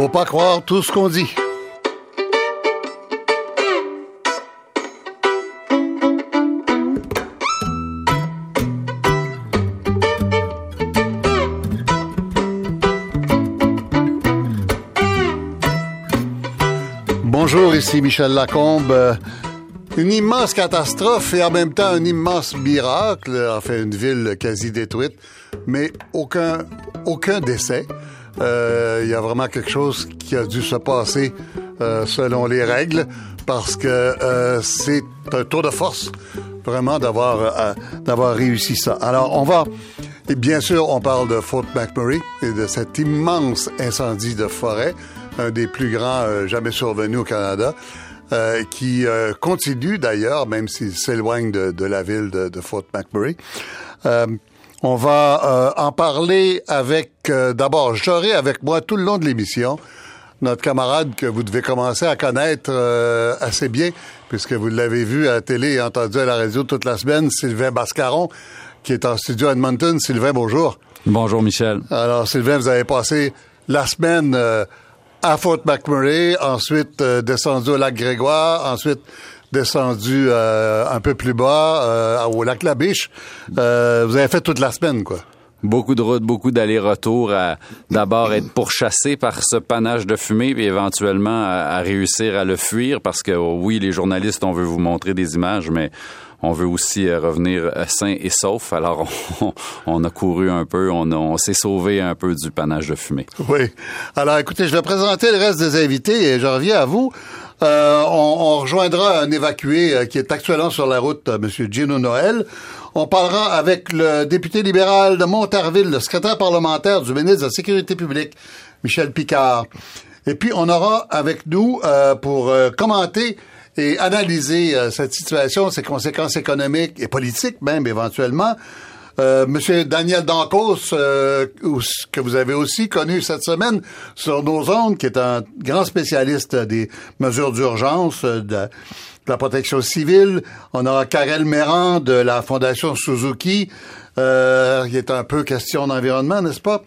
Faut pas croire tout ce qu'on dit. Bonjour, ici Michel Lacombe. Une immense catastrophe et en même temps un immense miracle, enfin une ville quasi détruite, mais aucun, aucun décès. Euh, il y a vraiment quelque chose qui a dû se passer euh, selon les règles parce que euh, c'est un tour de force vraiment d'avoir d'avoir réussi ça. Alors on va et bien sûr on parle de Fort McMurray et de cet immense incendie de forêt, un des plus grands jamais survenus au Canada. Qui continue d'ailleurs, même s'il s'éloigne de, de, la ville de, Fort McMurray. On va en parler avec, d'abord, j'aurai avec moi tout le long de l'émission notre camarade que vous devez commencer à connaître assez bien, puisque vous l'avez vu à la télé et entendu à la radio toute la semaine, Sylvain Bascaron, qui est en studio à Edmonton. Sylvain, bonjour. Bonjour, Michel. Alors, Sylvain, vous avez passé la semaine à Fort McMurray, ensuite euh, descendu au lac Grégoire, ensuite descendu euh, un peu plus bas euh, au lac La Biche. vous avez fait toute la semaine, quoi. Beaucoup de routes, beaucoup d'allers-retours à d'abord être pourchassé par ce panache de fumée, puis éventuellement à, réussir à le fuir parce que oui, les journalistes, on veut vous montrer des images, mais on veut aussi euh, revenir euh, sain et sauf. Alors, on, a couru un peu, on, s'est sauvé un peu du panache de fumée. Oui. Alors, écoutez, je vais présenter le reste des invités et je reviens à vous. Euh, on, rejoindra un évacué qui est actuellement sur la route, M. Gino Noël. On parlera avec le député libéral de Montarville, le secrétaire parlementaire du ministre de la Sécurité publique, Michel Picard. Et puis, on aura avec nous, pour commenter et analyser euh, cette situation, ses conséquences économiques et politiques même éventuellement. Euh, Monsieur Daniel Dancos, euh, que vous avez aussi connu cette semaine sur nos ondes, qui est un grand spécialiste des mesures d'urgence, euh, de, la protection civile. On aura Karel Méran de la Fondation Suzuki, euh, qui est un peu question d'environnement, n'est-ce pas?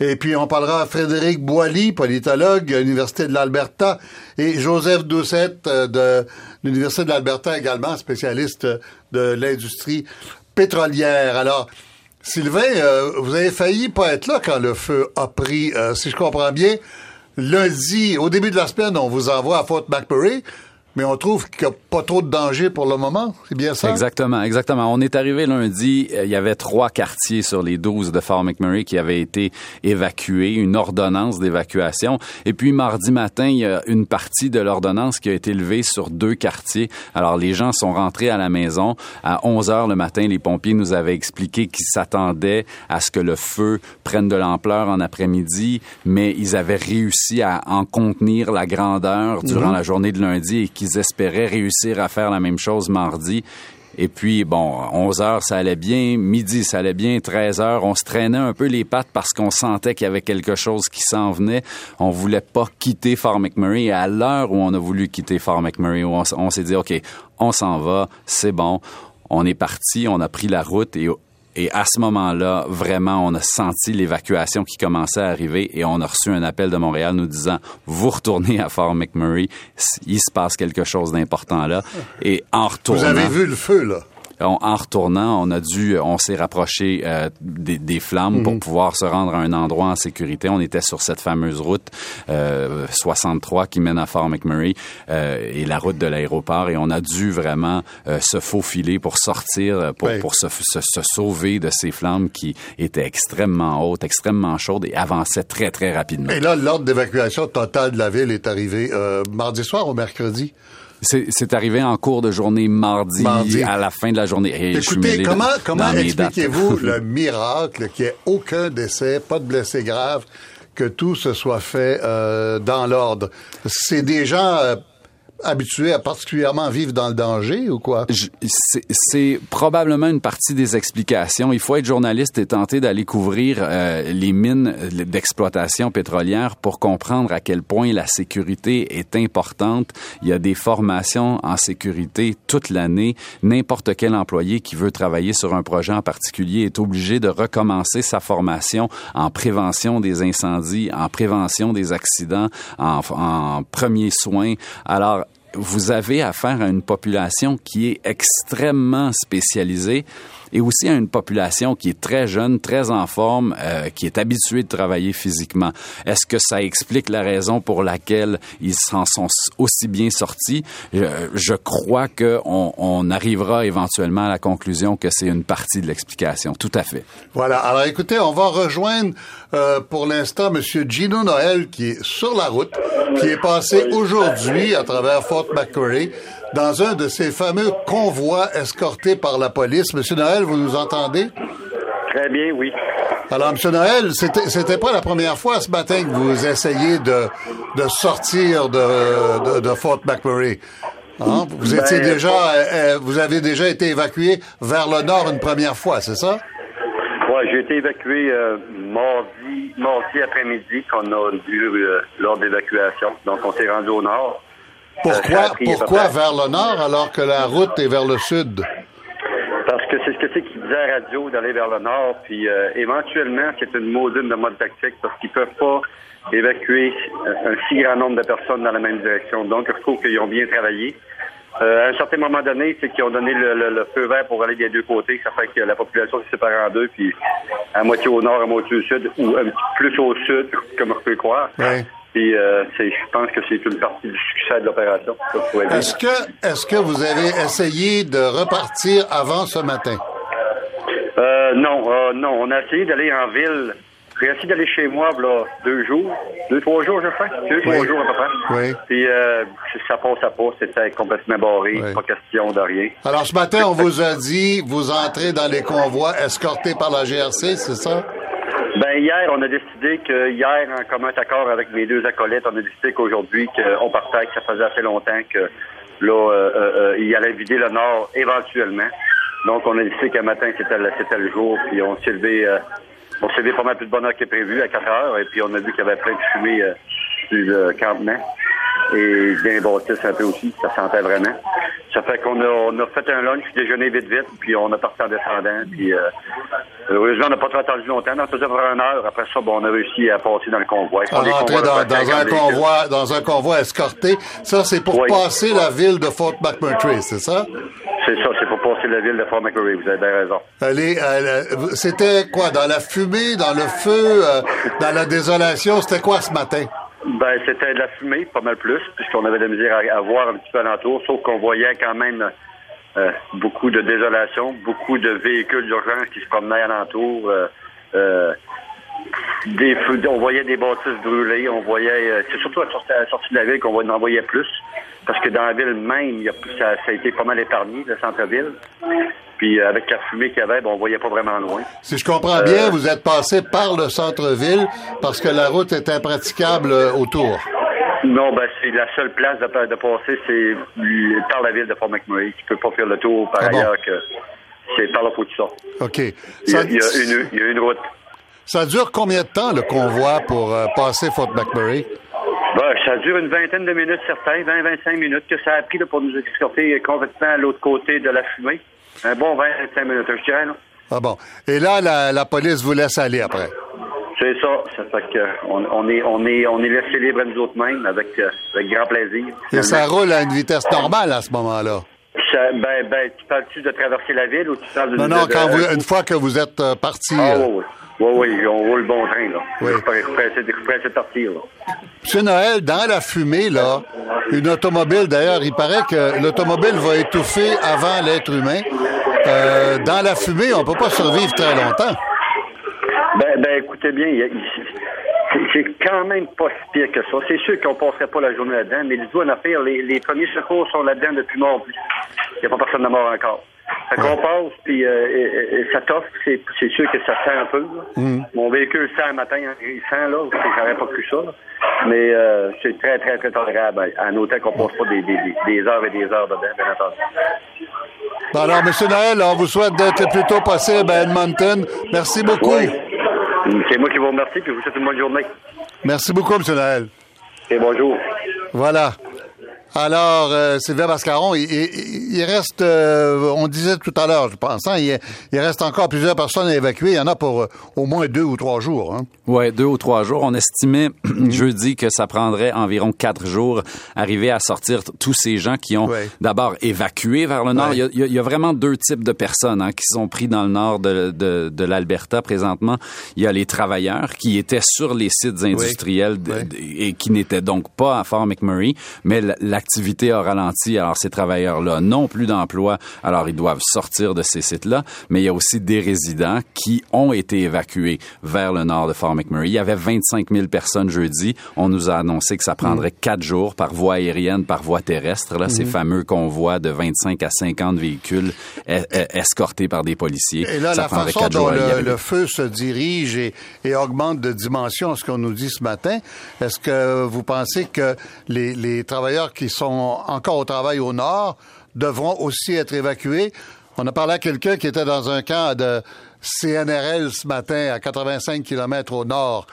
Et puis, on parlera à Frédéric Boilly, politologue à l'Université de l'Alberta, et Joseph Doucette de l'Université de l'Alberta également, spécialiste de l'industrie pétrolière. Alors, Sylvain, euh, vous avez failli pas être là quand le feu a pris, euh, si je comprends bien. Lundi, au début de la semaine, on vous envoie à Fort McMurray mais on trouve qu'il n'y a pas trop de danger pour le moment. C'est bien ça? Exactement, exactement. On est arrivé lundi, euh, il y avait trois quartiers sur les douze de Fort McMurray qui avaient été évacués, une ordonnance d'évacuation. Et puis mardi matin, il y a une partie de l'ordonnance qui a été levée sur deux quartiers. Alors les gens sont rentrés à la maison. À 11 heures le matin, les pompiers nous avaient expliqué qu'ils s'attendaient à ce que le feu prenne de l'ampleur en après-midi, mais ils avaient réussi à en contenir la grandeur durant mhm. la journée de lundi et qu'ils espéraient réussir à faire la même chose mardi. Et puis, bon, 11 heures, ça allait bien. Midi, ça allait bien. 13 heures, on se traînait un peu les pattes parce qu'on sentait qu'il y avait quelque chose qui s'en venait. On voulait pas quitter Fort McMurray. Et à l'heure où on a voulu quitter Fort McMurray, on, s'est dit, OK, on s'en va, c'est bon. On est parti, on a pris la route et et à ce moment-là, vraiment, on a senti l'évacuation qui commençait à arriver et on a reçu un appel de Montréal nous disant, vous retournez à Fort McMurray, il se passe quelque chose d'important là. Et en retournant... Vous avez vu le feu, là? En retournant, on a dû, on s'est rapproché euh, des, des, flammes pour mhm. pouvoir se rendre à un endroit en sécurité. On était sur cette fameuse route euh, 63 qui mène à Fort McMurray euh, et la route de l'aéroport et on a dû vraiment euh, se faufiler pour sortir, pour, pour se, se, se, sauver de ces flammes qui étaient extrêmement hautes, extrêmement chaudes et avançaient très très rapidement. Et là, l'ordre d'évacuation totale de la ville est arrivé mardi soir ou mercredi? C'est arrivé en cours de journée mardi, à la fin de la journée. Écoutez, comment, comment expliquez-vous le miracle qu'il n'y ait aucun décès, pas de blessés graves, que tout se soit fait euh, dans l'ordre? C'est des gens... Euh, habitués à particulièrement vivre dans le danger ou quoi? C'est probablement une partie des explications. Il faut être journaliste et tenter d'aller couvrir euh, les mines d'exploitation pétrolière pour comprendre à quel point la sécurité est importante. Il y a des formations en sécurité toute l'année. N'importe quel employé qui veut travailler sur un projet en particulier est obligé de recommencer sa formation en prévention des incendies, en prévention des accidents, en, en premiers soins. Alors, vous avez affaire à une population qui est extrêmement spécialisée et aussi à une population qui est très jeune, très en forme, euh, qui est habituée de travailler physiquement. Est-ce que ça explique la raison pour laquelle ils s'en sont aussi bien sortis? Je, crois qu'on on arrivera éventuellement à la conclusion que c'est une partie de l'explication. Tout à fait. Voilà. Alors écoutez, on va rejoindre euh, pour l'instant Monsieur Gino Noël qui est sur la route, qui est passé aujourd'hui à travers Fort McCurry dans un de ces fameux convois escortés par la police. Monsieur Noël, vous nous entendez? Très bien, oui. Alors, Monsieur Noël, c'était, c'était pas la première fois ce matin que vous essayez de, de sortir de, de, Fort McMurray. Hein? Vous ben, étiez déjà, euh, euh, vous avez déjà été évacué vers le nord une première fois, c'est ça? Oui, j'ai été évacué euh, mardi, mardi après-midi qu'on a dû lors d'évacuation. Donc, on s'est rendu au nord. Pourquoi, pourquoi vers le nord alors que la route est vers le sud? Parce que c'est ce que c'est qu'ils disaient à la radio d'aller vers le nord, puis euh, éventuellement, c'est une maudine de mode tactique parce qu'ils peuvent pas évacuer un si grand nombre de personnes dans la même direction. Donc, je trouve qu'ils ont bien travaillé. Euh, à un certain moment donné, c'est qu'ils ont donné le, feu vert pour aller des deux côtés. Ça fait que la population se sépare en deux, puis à moitié au nord, à moitié au sud, ou un petit plus au sud, comme on peut croire. Puis euh, je pense que c'est une partie du succès de l'opération. Est-ce que, est-ce que vous avez essayé de repartir avant ce matin? Euh, non, euh, non. On a essayé d'aller en ville. J'ai essayé d'aller chez moi, là, deux jours, deux, trois jours, je crois. Deux, trois jours à peu près. Oui. Puis euh, ça passe, ça passe. C'était complètement barré. Pas question de rien. Alors, ce matin, on vous a dit, vous entrez dans les convois escortés par la GRC, c'est ça? Ben hier, on a décidé que hier, en commun accord avec mes deux acolytes, on a décidé qu'aujourd'hui, qu'on partait, que ça faisait assez longtemps que là, euh, euh, euh il allait vider le nord éventuellement. Donc on a décidé qu'un matin, c'était le, le jour, puis on s'est levé, euh, on s'est levé pas mal plus de bonheur que prévu à 4 heures, et puis on a vu qu'il y avait plein de fumée du campement et bien bâtisse un peu aussi, ça sentait vraiment. Ça fait qu'on a, on a fait un lunch, déjeuner vite vite, puis on a parti en descendant, puis euh, heureusement on n'a pas trop attendu longtemps, on a fait une heure. Après ça, bon, on a réussi à passer dans le convoi. On est dans, dans un convoi, dans un convoi escorté. Ça, c'est pour passer la ville de Fort McMurtry, c'est ça? C'est ça, c'est pour passer la ville de Fort McMurray, vous avez bien raison. Allez, c'était quoi, dans la fumée, dans le feu, euh, dans la désolation, c'était quoi ce matin? Ben, c'était de la fumée, pas mal plus, puisqu'on avait de la misère à, voir un petit peu alentour, sauf qu'on voyait quand même euh, beaucoup de désolation, beaucoup de véhicules d'urgence qui se promenaient alentour. Euh, euh, des on voyait des bâtisses brûlées, on voyait, c'est surtout à la sortie, de la ville qu'on en voyait plus, parce que dans la ville même, ça, ça a été pas mal épargné, le centre-ville. Puis euh, avec la fumée qu'il y avait, ben, on voyait pas vraiment loin. Si je comprends bien, euh, vous êtes passé par le centre-ville parce que la route est impraticable euh, autour. Non, ben c'est la seule place de, passer, c'est par la ville de Fort McMurray. Tu peux pas faire le tour par ah ailleurs que c'est par là où tu sors. OK. Il y, a, une, il y, a, une, route. Ça dure combien de temps le convoi pour passer Fort McMurray? Ben, ça dure une vingtaine de minutes, certains, 20-25 minutes que ça a pris pour nous escorter complètement à l'autre côté de la fumée. Un bon 25 minutes, je dirais, là. Ah bon. Et là, la, la police vous laisse aller après? C'est ça. Ça fait que on, on, est on est on est laissé libre à nous autres mêmes avec, euh, avec grand plaisir. Et ça roule à une vitesse normale à ce moment-là? Ben, ben, tu parles-tu de traverser la ville ou tu parles de... Non, non, quand vous, une fois que vous êtes euh, parti... Ah, euh, oui, oui. Oui, on roule le bon train, là. Oui. De partir, là. Monsieur Noël, dans la fumée, là, une automobile, d'ailleurs, il paraît que l'automobile va étouffer avant l'être humain. Euh, dans la fumée, on peut pas survivre très longtemps. Ben, ben écoutez bien, c'est quand même pas si pire que ça. C'est sûr qu'on passerait pas la journée là-dedans, mais dis-toi une affaire, les, les premiers secours sont là-dedans depuis mort. Il n'y a pas personne de mort encore. Ça qu'on passe, puis euh, ça t'offre, c'est, sûr que ça sent un peu. Mm. Mon véhicule sent un matin, hein, il sent là, j'aurais pas cru ça. Mais euh, c'est très, très, très tolérable à noter qu'on passe pas des, des, des, heures et des heures dedans, bien entendu. alors, M. Noël, on vous souhaite d'être le plus tôt possible à Edmonton. Merci beaucoup. C'est moi qui vous remercie, puis je vous souhaite une bonne journée. Merci beaucoup, M. Noël. Et bonjour. Voilà. Alors, euh, Sylvain Bascaron, il, reste, euh, on disait tout à l'heure, je pense, hein, il, reste encore plusieurs personnes à évacuer. Il y en a pour euh, au moins deux ou trois jours. Hein. Oui, deux ou trois jours. On estimait jeudi que ça prendrait environ quatre jours arriver à sortir tous ces gens qui ont d'abord évacué vers le nord. Il, y a, vraiment deux types de personnes hein, qui sont pris dans le nord de, de, l'Alberta présentement. Il y a les travailleurs qui étaient sur les sites industriels et qui n'étaient donc pas à Fort McMurray, mais la l'activité a ralenti. Alors, ces travailleurs-là n'ont plus d'emploi. Alors, ils doivent sortir de ces sites-là. Mais il y a aussi des résidents qui ont été évacués vers le nord de Fort McMurray. Il y avait 25 000 personnes jeudi. On nous a annoncé que ça prendrait mm. quatre jours par voie aérienne, par voie terrestre. Là, ces mm-hmm. fameux convois de 25 à 50 véhicules escortés par des policiers. Et là, la façon dont le, feu se dirige et, et augmente de dimension, ce qu'on nous dit ce matin, est-ce que vous pensez que les, les travailleurs qui sont encore au travail au nord devront aussi être évacués. On a parlé à quelqu'un qui était dans un camp de CNRL ce matin à 85 km au nord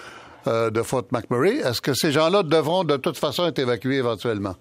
euh, de Fort McMurray. Est-ce que ces gens-là devront de toute façon être évacués éventuellement?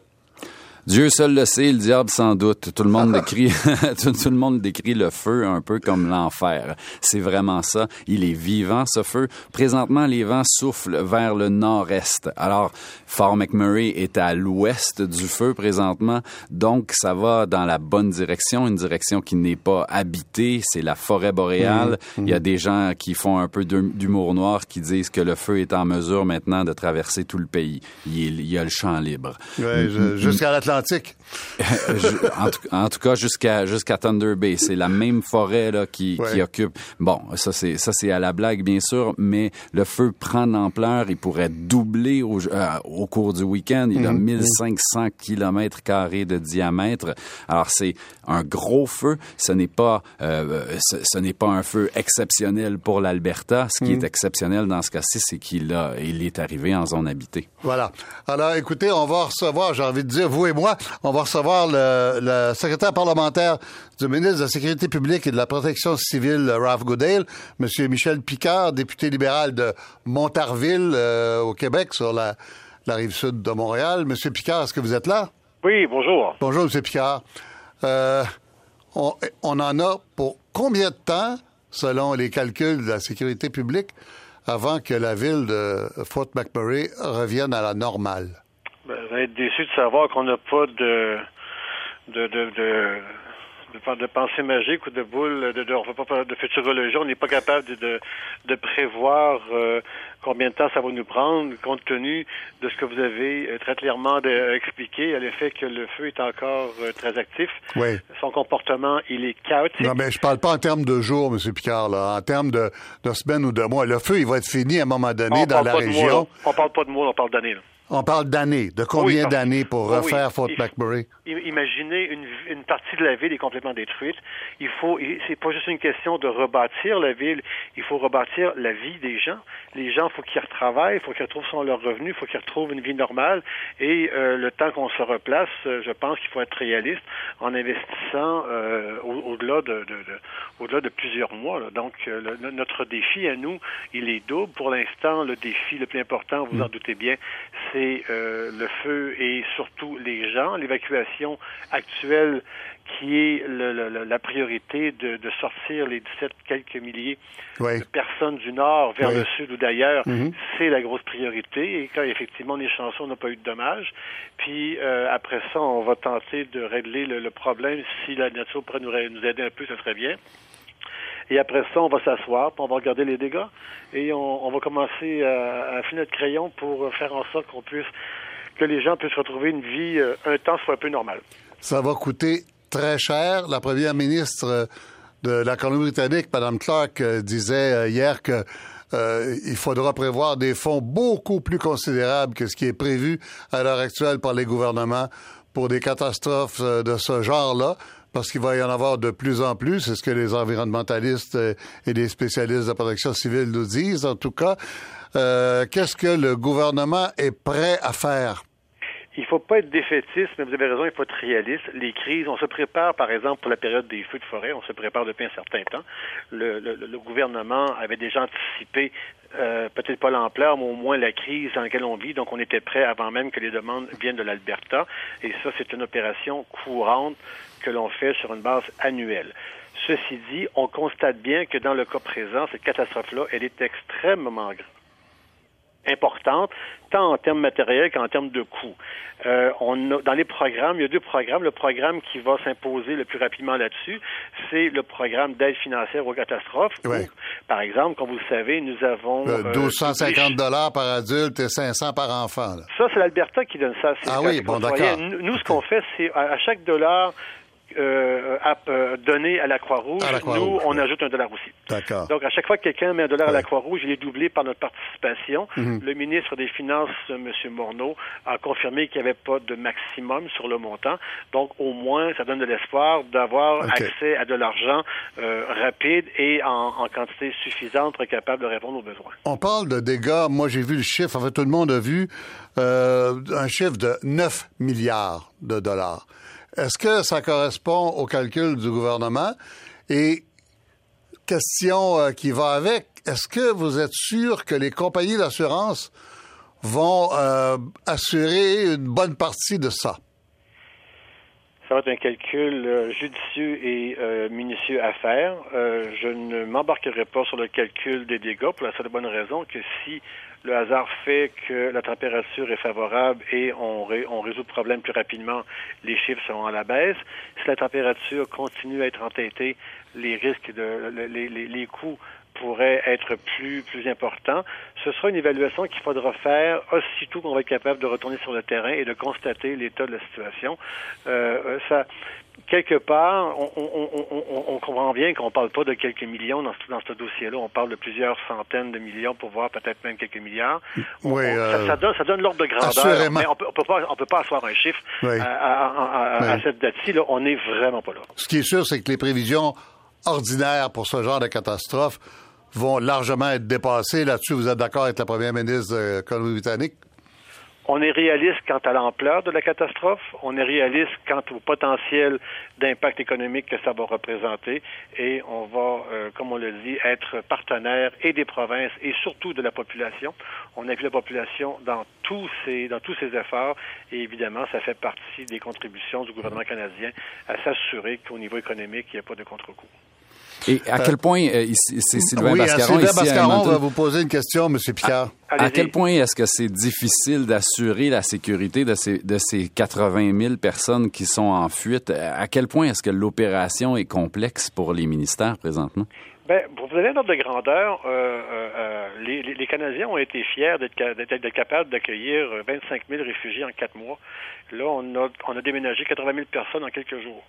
Dieu seul le sait, le diable sans doute. Tout le monde décrit, tout, le monde décrit le feu un peu comme l'enfer. C'est vraiment ça. Il est vivant, ce feu. Présentement, les vents soufflent vers le nord-est. Alors, Fort McMurray est à l'ouest du feu présentement. Donc, ça va dans la bonne direction, une direction qui n'est pas habitée. C'est la forêt boréale. Mmh, mmh. Il y a des gens qui font un peu d'humour noir qui disent que le feu est en mesure maintenant de traverser tout le pays. Il, y a le champ libre. Ouais, jusqu'à en, tout, cas, jusqu'à jusqu'à Thunder Bay, c'est la même forêt là qui, qui occupe. Bon, ça c'est ça c'est à la blague bien sûr, mais le feu prend l'ampleur. Il pourrait doubler au, euh, au cours du week-end. Il a 1500 km carrés de diamètre. Alors c'est un gros feu. Ce n'est pas euh, ce, n'est pas un feu exceptionnel pour l'Alberta. Ce qui est mm. exceptionnel dans ce cas-ci, c'est qu'il a il est arrivé en zone habitée. Voilà. Alors écoutez, on va recevoir, j'ai envie de dire vous et moi, on va recevoir le, secrétaire parlementaire du ministre de la Sécurité publique et de la Protection civile, Ralph Goodale, M. Michel Picard, député libéral de Montarville, euh, au Québec, sur la, rive sud de Montréal. Monsieur Picard, est-ce que vous êtes là? Oui, bonjour. Bonjour, M. Picard. Euh, on, on en a pour combien de temps, selon les calculs de la sécurité publique, avant que la ville de Fort McMurray revienne à la normale? Être déçu de savoir qu'on n'a pas de de, de, de de, pensée magique ou de boule, de, de, on pas de futurologie, on n'est pas capable de, de, prévoir euh, combien de temps ça va nous prendre, compte tenu de ce que vous avez euh, très clairement expliqué, le fait que le feu est encore euh, très actif. Oui. Son comportement, il est chaotique. Non, mais je parle pas en termes de jours, M. Picard, là, en termes de, de semaines ou de mois. Le feu, il va être fini à un moment donné dans la région. on parle pas de mois, on parle d'années. On parle d'années. De combien d'années pour refaire Fort McMurray? Imaginez une, une, partie de la ville est complètement détruite. Il faut, c'est pas juste une question de rebâtir la ville, il faut rebâtir la vie des gens. Les gens, il faut qu'ils retravaillent, il faut qu'ils retrouvent son, leur revenu, il faut qu'ils retrouvent une vie normale. Et euh, le temps qu'on se replace, euh, je pense qu'il faut être réaliste en investissant euh, au-delà de, de, de au-delà de plusieurs mois. Là. Donc, euh, notre défi à nous, il est double. Pour l'instant, le défi le plus important, vous en mm. doutez bien, c'est euh, le feu et surtout les gens, l'évacuation actuelle qui est le, la priorité de, de, sortir les 17 quelques milliers de personnes du nord vers le sud ou d'ailleurs, mm-hmm. c'est la grosse priorité. Et quand effectivement les chansons n'ont pas eu de dommages, puis euh, après ça, on va tenter de régler le, problème. Si la nature pourrait nous, nous aider un peu, ce serait bien. Et après ça, on va s'asseoir, on va regarder les dégâts et on, va commencer à, à notre crayon pour faire en sorte qu'on puisse que les gens puissent retrouver une vie, euh, un temps soit un peu normal. Ça va coûter très cher. La première ministre euh, de la Colombie-Britannique, Mme Clark, euh, disait hier que il faudra prévoir des fonds beaucoup plus considérables que ce qui est prévu à l'heure actuelle par les gouvernements pour des catastrophes de ce genre-là. parce qu'il va y en avoir de plus en plus, c'est ce que les environnementalistes et les spécialistes de protection civile nous disent en tout cas. Euh, Qu'est-ce que le gouvernement est prêt à faire? Il faut pas être défaitiste, mais vous avez raison, il faut être réaliste. Les crises, on se prépare, par exemple, pour la période des feux de forêt, on se prépare depuis un certain temps. Le, le, gouvernement avait déjà anticipé, euh, peut-être pas l'ampleur, mais au moins la crise dans laquelle on vit. Donc, on était prêt avant même que les demandes viennent de l'Alberta. Et ça, c'est une opération courante que l'on fait sur une base annuelle. Ceci dit, on constate bien que dans le cas présent, cette catastrophe-là, elle est extrêmement grande importante, tant en termes matériels qu'en termes de coûts. Euh, on a, dans les programmes, il y a deux programmes. Le programme qui va s'imposer le plus rapidement là-dessus, c'est le programme d'aide financière aux catastrophes. Ouais. par exemple, comme vous le savez, nous avons... Euh, 1250 dollars par adulte et 500 par enfant. Là. Ça, c'est l'Alberta qui donne ça. Ah oui, bon, d'accord. Nous, ce qu'on fait, c'est à chaque dollar euh, à, euh, donné à la Croix-Rouge, Croix nous, on ajoute un dollar aussi. D'accord. Donc, à chaque fois que quelqu'un met un dollar à la Croix-Rouge, il est doublé par notre participation. Mhm. Le ministre des Finances, M. Morneau, a confirmé qu'il n'y avait pas de maximum sur le montant. Donc, au moins, ça donne de l'espoir d'avoir accès à de l'argent euh, rapide et en, en quantité suffisante pour être capable de répondre aux besoins. On parle de dégâts. Moi, j'ai vu le chiffre. En fait, tout le monde a vu euh, un chiffre de 9 milliards de dollars. Est-ce que ça correspond au calcul du gouvernement? Et question euh, qui va avec, est-ce que vous êtes sûr que les compagnies d'assurance vont euh, assurer une bonne partie de ça? Ça va être un calcul euh, judicieux et minutieux à faire. Je ne m'embarquerai pas sur le calcul des dégâts pour la seule bonne raison que si le hasard fait que la température est favorable et on, ré- on résout le problème plus rapidement, les chiffres seront à la baisse. Si la température continue à être entêtée, les risques de les, les, les coûts pourraient être plus plus importants. Ce sera une évaluation qu'il faudra faire aussitôt qu'on va être capable de retourner sur le terrain et de constater l'état de la situation. Euh, ça, quelque part, on, on, on, on, on comprend bien qu'on parle pas de quelques millions dans ce, dans ce dossier-là. On parle de plusieurs centaines de millions pour voir peut-être même quelques milliards. Oui, euh, ça, ça donne, ça donne l'ordre de grandeur. assurément. Mais on peut, peut pas, on peut pas asseoir un chiffre Oui. à, à- à- à- cette date-ci. Là, on n'est vraiment pas là. Ce qui est sûr, c'est que les prévisions ordinaires pour ce genre de catastrophe vont largement être dépassées. Là-dessus, vous êtes d'accord avec la première ministre la Colombie-Britannique? On est réaliste quant à l'ampleur de la catastrophe. On est réaliste quant au potentiel d'impact économique que ça va représenter. Et on va, euh, comme on le dit, être partenaire et des provinces et surtout de la population. On vu la population dans tous ces, dans tous ces efforts. Et évidemment, ça fait partie des contributions du gouvernement canadien à s'assurer qu'au niveau économique, il n'y a pas de contre-coup. Et à quel point, euh, ici- c'est Sylvain oui, Bascaron Sylvain ici à Bascaron Edmonton. va vous poser une question, M. Picard. À Allez-y. quel point est-ce que c'est difficile d'assurer la sécurité de ces, de ces 80 000 personnes qui sont en fuite? À quel point est-ce que l'opération est complexe pour les ministères présentement? Ben, pour vous donner un ordre de grandeur, euh, euh, euh, les, les- les Canadiens ont été fiers d'être ca- d'être d'être capables d'accueillir euh, 25 000 réfugiés en quatre mois. Là, on a, on a déménagé 80 000 personnes en quelques jours.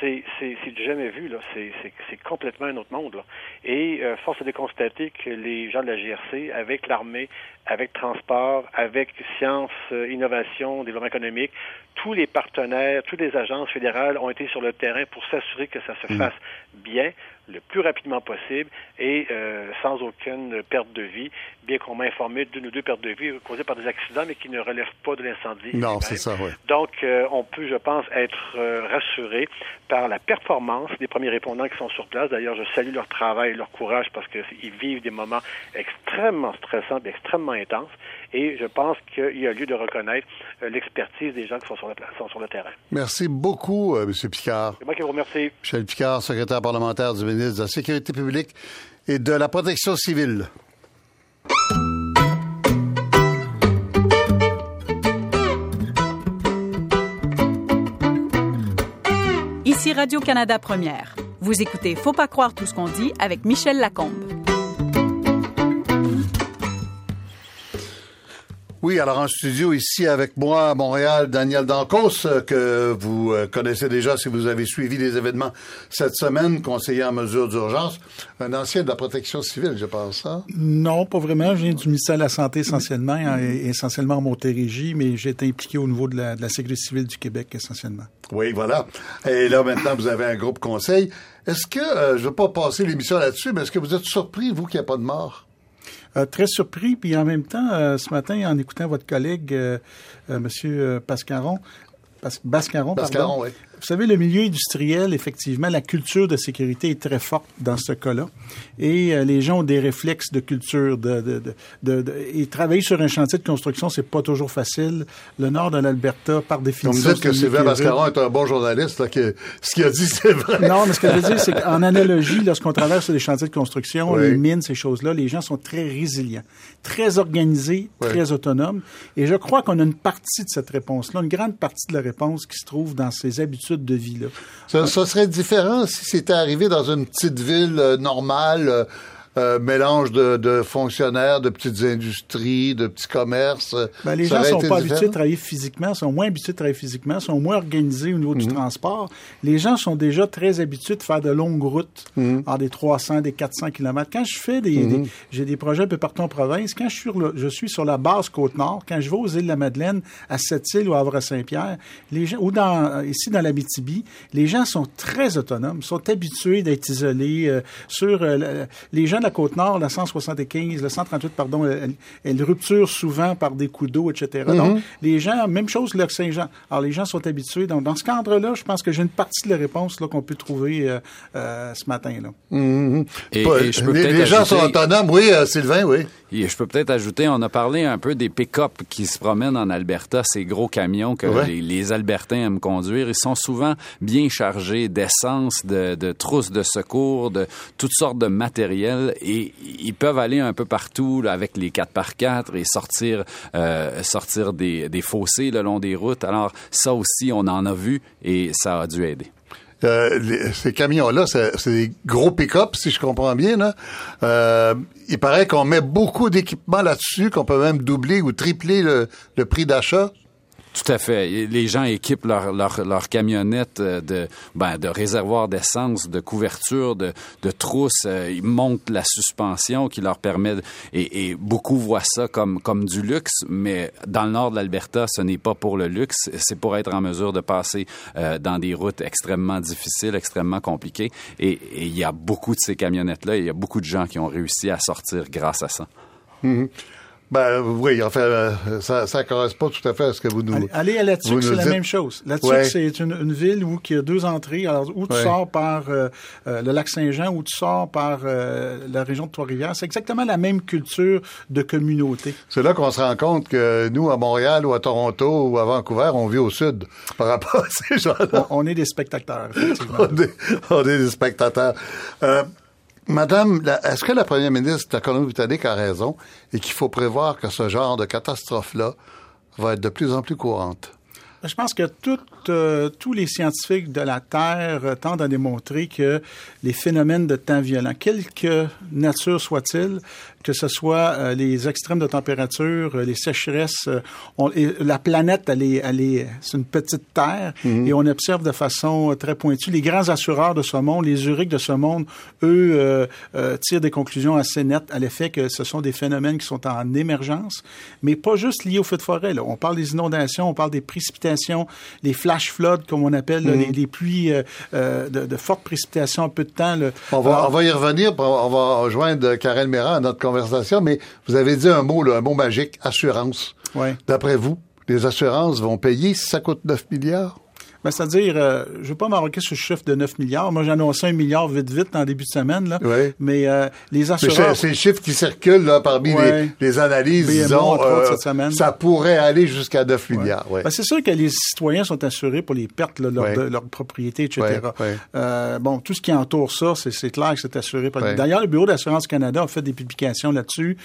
C'est c'est- c'est du jamais vu, là. C'est c'est- c'est complètement un autre monde, là. Et euh, force est de constater que les gens de la GRC, avec l'armée, avec transport, avec sciences, euh, innovation, développement économique, tous les partenaires, toutes les agences fédérales ont été sur le terrain pour s'assurer que ça se fasse bien, le plus rapidement possible et euh, sans aucune perte de vie, bien qu'on m'a informé d'une ou deux pertes de vie causées par des accidents, mais qui ne relèvent pas de l'incendie. Non, c'est ça, oui. Donc, euh, on peut, je pense, être euh, rassuré par la performance des premiers répondants qui sont sur place. D'ailleurs, je salue leur travail, leur courage, parce qu'ils vivent des moments extrêmement stressants, et extrêmement intenses. Et je pense qu'il y a lieu de reconnaître l'expertise des gens qui sont sur, la place, sont sur le terrain. Merci beaucoup, M. Picard. C'est moi qui vous remercie. Michel Picard, secrétaire parlementaire du de la Sécurité publique et de la Protection civile. Ici Radio-Canada Première. Vous écoutez Faut pas croire tout ce qu'on dit avec Michel Lacombe. Oui, alors en studio ici avec moi à Montréal, Daniel Dancos, euh, que vous euh, connaissez déjà si vous avez suivi les événements cette semaine, conseiller en mesure d'urgence, un ancien de la protection civile, je pense. Hein? Non, pas vraiment. Je viens du ministère de la Santé essentiellement, et essentiellement en Montérégie, mais j'ai été impliqué au niveau de la, de la Sécurité civile du Québec essentiellement. Oui, voilà. Et là, maintenant, vous avez un groupe conseil. Est-ce que, euh, je ne veux pas passer l'émission là-dessus, mais est-ce que vous êtes surpris, vous, qu'il n'y a pas de mort? Euh, très surpris, puis en même temps, euh, ce matin, en écoutant votre collègue, euh, Monsieur Pascaron, Bascaron, Bascaron, oui. Vous savez, le milieu industriel, effectivement, la culture de sécurité est très forte dans ce cas-là. Et euh, les gens ont des réflexes de culture. De, de, de, de, et travailler sur un chantier de construction, c'est pas toujours facile. Le nord de l'Alberta, par définition... Vous dites que Sylvain Bascaron est un bon journaliste, là, que ce qu'il a dit, c'est vrai. Non, mais ce que je veux dire, c'est qu'en analogie, lorsqu'on travaille sur des chantiers de construction, oui. les mines, ces choses-là, les gens sont très résilients, très organisés, oui. très autonomes. Et je crois qu'on a une partie de cette réponse-là, une grande partie de la réponse qui se trouve dans ces habitudes de vie. Là. Ça, serait différent si c'était arrivé dans une petite ville euh, normale. Euh, mélange de, de, fonctionnaires, de petites industries, de petits commerces. Ben, les gens sont pas habitués de travailler physiquement, sont moins habitués de travailler physiquement, sont moins organisés au niveau mm -hmm. du transport. Les gens sont déjà très habitués de faire de longues routes, mm -hmm. en des 300, des 400 kilomètres. Quand je fais des, mm -hmm. des j'ai des projets un peu partout en province, quand je suis, le, je suis sur la base Côte-Nord, quand je vais aux îles de la Madeleine, à Sept-Îles ou à Havre-Saint-Pierre, les gens, ou dans, ici dans la BTB, les gens sont très autonomes, sont habitués d'être isolés. Euh, sur euh, les gens de la Côte-Nord, la 175, la 138, pardon, elle, elle, rupture souvent par des coups d'eau, etc. Mm -hmm. Donc, les gens, même chose, le Saint-Jean. Alors, les gens sont habitués. Donc, dans ce cadre-là, je pense que j'ai une partie de la réponse qu'on peut trouver euh, euh, ce matin-là. Mm -hmm. et, et je peux les, les gens sont autonomes, oui, euh, Sylvain, oui. Et je peux peut-être ajouter, on a parlé un peu des pick-up qui se promènent en Alberta, ces gros camions que ouais. les, les, Albertains aiment conduire. Ils sont souvent bien chargés d'essence, de, de, trousses de secours, de toutes sortes de matériel et ils peuvent aller un peu partout là, avec les 4x4 et sortir, euh, sortir des, des fossés le long des routes. Alors ça aussi, on en a vu et ça a dû aider. Euh, ces camions-là, c'est des gros pick-up, si je comprends bien. Euh, il paraît qu'on met beaucoup d'équipements là-dessus, qu'on peut même doubler ou tripler le, le prix d'achat. Tout à fait. Les gens équipent leur, leur, leur camionnette de, ben, de réservoirs d'essence, de couverture, de, de trousses. Ils montent la suspension qui leur permet... De, et, et, beaucoup voient ça comme, comme du luxe, mais dans le nord de l'Alberta, ce n'est pas pour le luxe. C'est pour être en mesure de passer euh, dans des routes extrêmement difficiles, extrêmement compliquées. Et, et il y a beaucoup de ces camionnettes-là. Il y a beaucoup de gens qui ont réussi à sortir grâce à ça. Mm -hmm. Ben oui, enfin, euh, ça, ça correspond tout à fait à ce que vous nous. Allez à Latuc, c'est la même chose. Latuc, ouais. c'est une, une, ville où il y a deux entrées. Alors, où tu ouais. sors par euh, euh, le lac Saint-Jean, où tu sors par euh, la région de Trois-Rivières. C'est exactement la même culture de communauté. C'est là qu'on se rend compte que nous, à Montréal ou à Toronto ou à Vancouver, on vit au sud par rapport à ces gens-là. On, on, est des spectateurs, effectivement. on, est, on est des spectateurs. Madame, est-ce que la première ministre de la Colombie-Britannique a raison et qu'il faut prévoir que ce genre de catastrophe-là va être de plus en plus courante? Je pense que euh, tous les scientifiques de la Terre euh, tendent à démontrer que les phénomènes de temps violents, quelque nature soit-il, que ce soit euh, les extrêmes de température, euh, les sécheresses, euh, on, la planète, elle est, elle est, c'est une petite terre mm -hmm. et on observe de façon très pointue. Les grands assureurs de ce monde, les Zurich de ce monde, eux, tirent des conclusions assez nettes à l'effet que ce sont des phénomènes qui sont en émergence, mais pas juste liés au feu de forêt. Là. On parle des inondations, on parle des précipitations, les flash floods, comme on appelle, mm -hmm. les, les, pluies de, de fortes précipitations en peu de temps. Là. On, va, Alors, on va y revenir, on va rejoindre Karel Méran à notre conversation, mais vous avez dit un mot, là, un mot magique, assurance. Ouais. D'après vous, les assurances vont payer si ça coûte 9 milliards? Ben, c'est-à-dire, euh, je ne vais pas m'arrêter sur le chiffre de 9 milliards. Moi, j'annonçais un milliard vite, vite en début de semaine. Là. Oui. Mais euh, les assureurs... C'est le chiffre qui circule là, parmi les, les, analyses, BMO, disons, euh, cette semaine. ça pourrait aller jusqu'à 9 milliards. Ben, c'est sûr que les citoyens sont assurés pour les pertes là, leur, de leur propriété, etc. Bon, tout ce qui entoure ça, c'est clair que c'est assuré par... D'ailleurs, le Bureau d'assurance Canada a fait des publications là-dessus.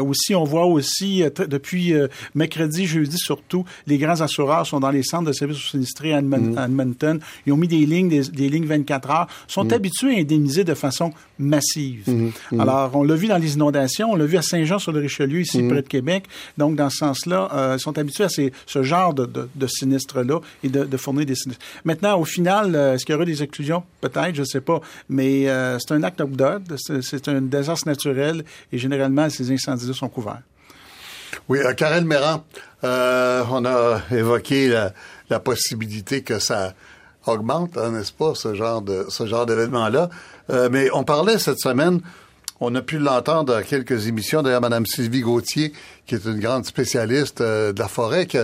Aussi, on voit aussi, depuis mercredi, jeudi surtout, les grands assureurs sont dans les centres de services sinistrés à mm. Edmonton. Ils ont mis des lignes, des, lignes 24 heures. sont mm. habitués à indemniser de façon massive. Mm. Alors, on l'a vu dans les inondations, on l'a vu à Saint-Jean-sur-le-Richelieu, ici, près de Québec. Donc, dans ce sens-là, euh, ils sont habitués à ces, ce genre de, de, de sinistres-là et de, de, fournir des sinistres. Maintenant, au final, euh, est-ce qu'il y aura des exclusions? Peut-être, je ne sais pas. Mais euh, c'est un acte of God, c'est un désastre naturel et généralement, ces incendies-là sont couverts. Oui, Karel Méran, euh, on a évoqué la, possibilité que ça augmente, hein, n'est-ce pas, ce genre de ce genre d'événement-là. Euh, mais on parlait cette semaine, on a pu l'entendre dans quelques émissions, d'ailleurs, Mme Sylvie Gauthier, qui est une grande spécialiste de la forêt, qui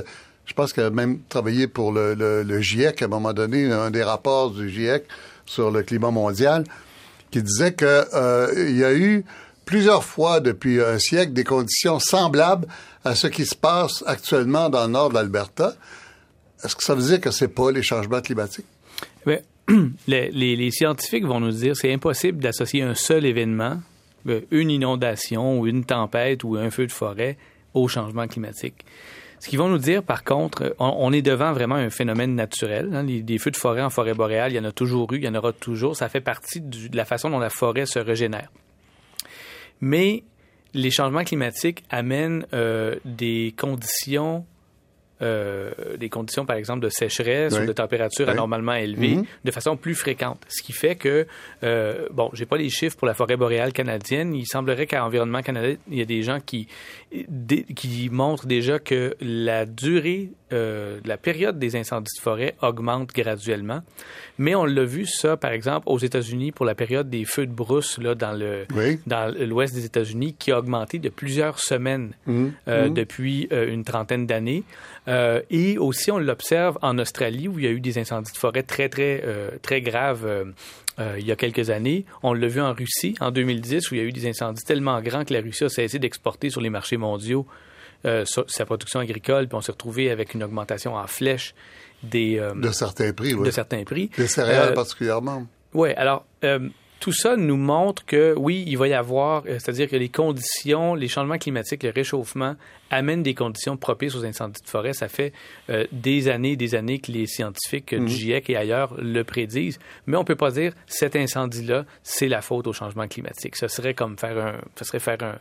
je pense qu'elle a même travaillé pour le, le, GIEC à un moment donné, un des rapports du GIEC sur le climat mondial, qui disait que il y a eu plusieurs fois depuis un siècle des conditions semblables à ce qui se passe actuellement dans le nord de l'Alberta. Est-ce que ça veut dire que c'est pas les changements climatiques? Bien, les, scientifiques vont nous dire que c'est impossible d'associer un seul événement, euh, une inondation ou une tempête ou un feu de forêt au changement climatique. Ce qu'ils vont nous dire, par contre, on, est devant vraiment un phénomène naturel. Hein. Les, feux de forêt en forêt boréale, il y en a toujours eu, il y en aura toujours. Ça fait partie de la façon dont la forêt se régénère. Mais les changements climatiques amènent euh, des conditions euh, des conditions, par exemple, de sécheresse ou de température anormalement élevées mm-hmm. de façon plus fréquente. Ce qui fait que, euh, bon, j'ai pas les chiffres pour la forêt boréale canadienne. Il semblerait qu'à Environnement Canada, il y a des gens qui, qui montrent déjà que la durée, euh, la période des incendies de forêt augmente graduellement. Mais on l'a vu, ça, par exemple, aux États-Unis pour la période des feux de brousse là, dans le dans l'ouest des États-Unis, qui a augmenté de plusieurs semaines mm-hmm. Euh, mm-hmm. depuis euh, une trentaine d'années. Euh, et aussi, on l'observe en Australie, où il y a eu des incendies de forêt très, très, euh, très graves euh, il y a quelques années. On l'a vu en Russie, en 2010, où il y a eu des incendies tellement grands que la Russie a cessé d'exporter sur les marchés mondiaux sa production agricole, puis on s'est retrouvé avec une augmentation en flèche des... de certains prix, oui. De certains prix. Des céréales particulièrement. Oui, alors tout ça nous montre que oui, il va y avoir, euh, c'est-à-dire que les conditions, les changements climatiques, le réchauffement amènent des conditions propices aux incendies de forêt. Ça fait euh, des années, des années que les scientifiques du mhm. GIEC et ailleurs le prédisent. Mais on peut pas dire cet incendie-là, c'est la faute au changement climatique. Ce serait comme faire un, ce serait faire un,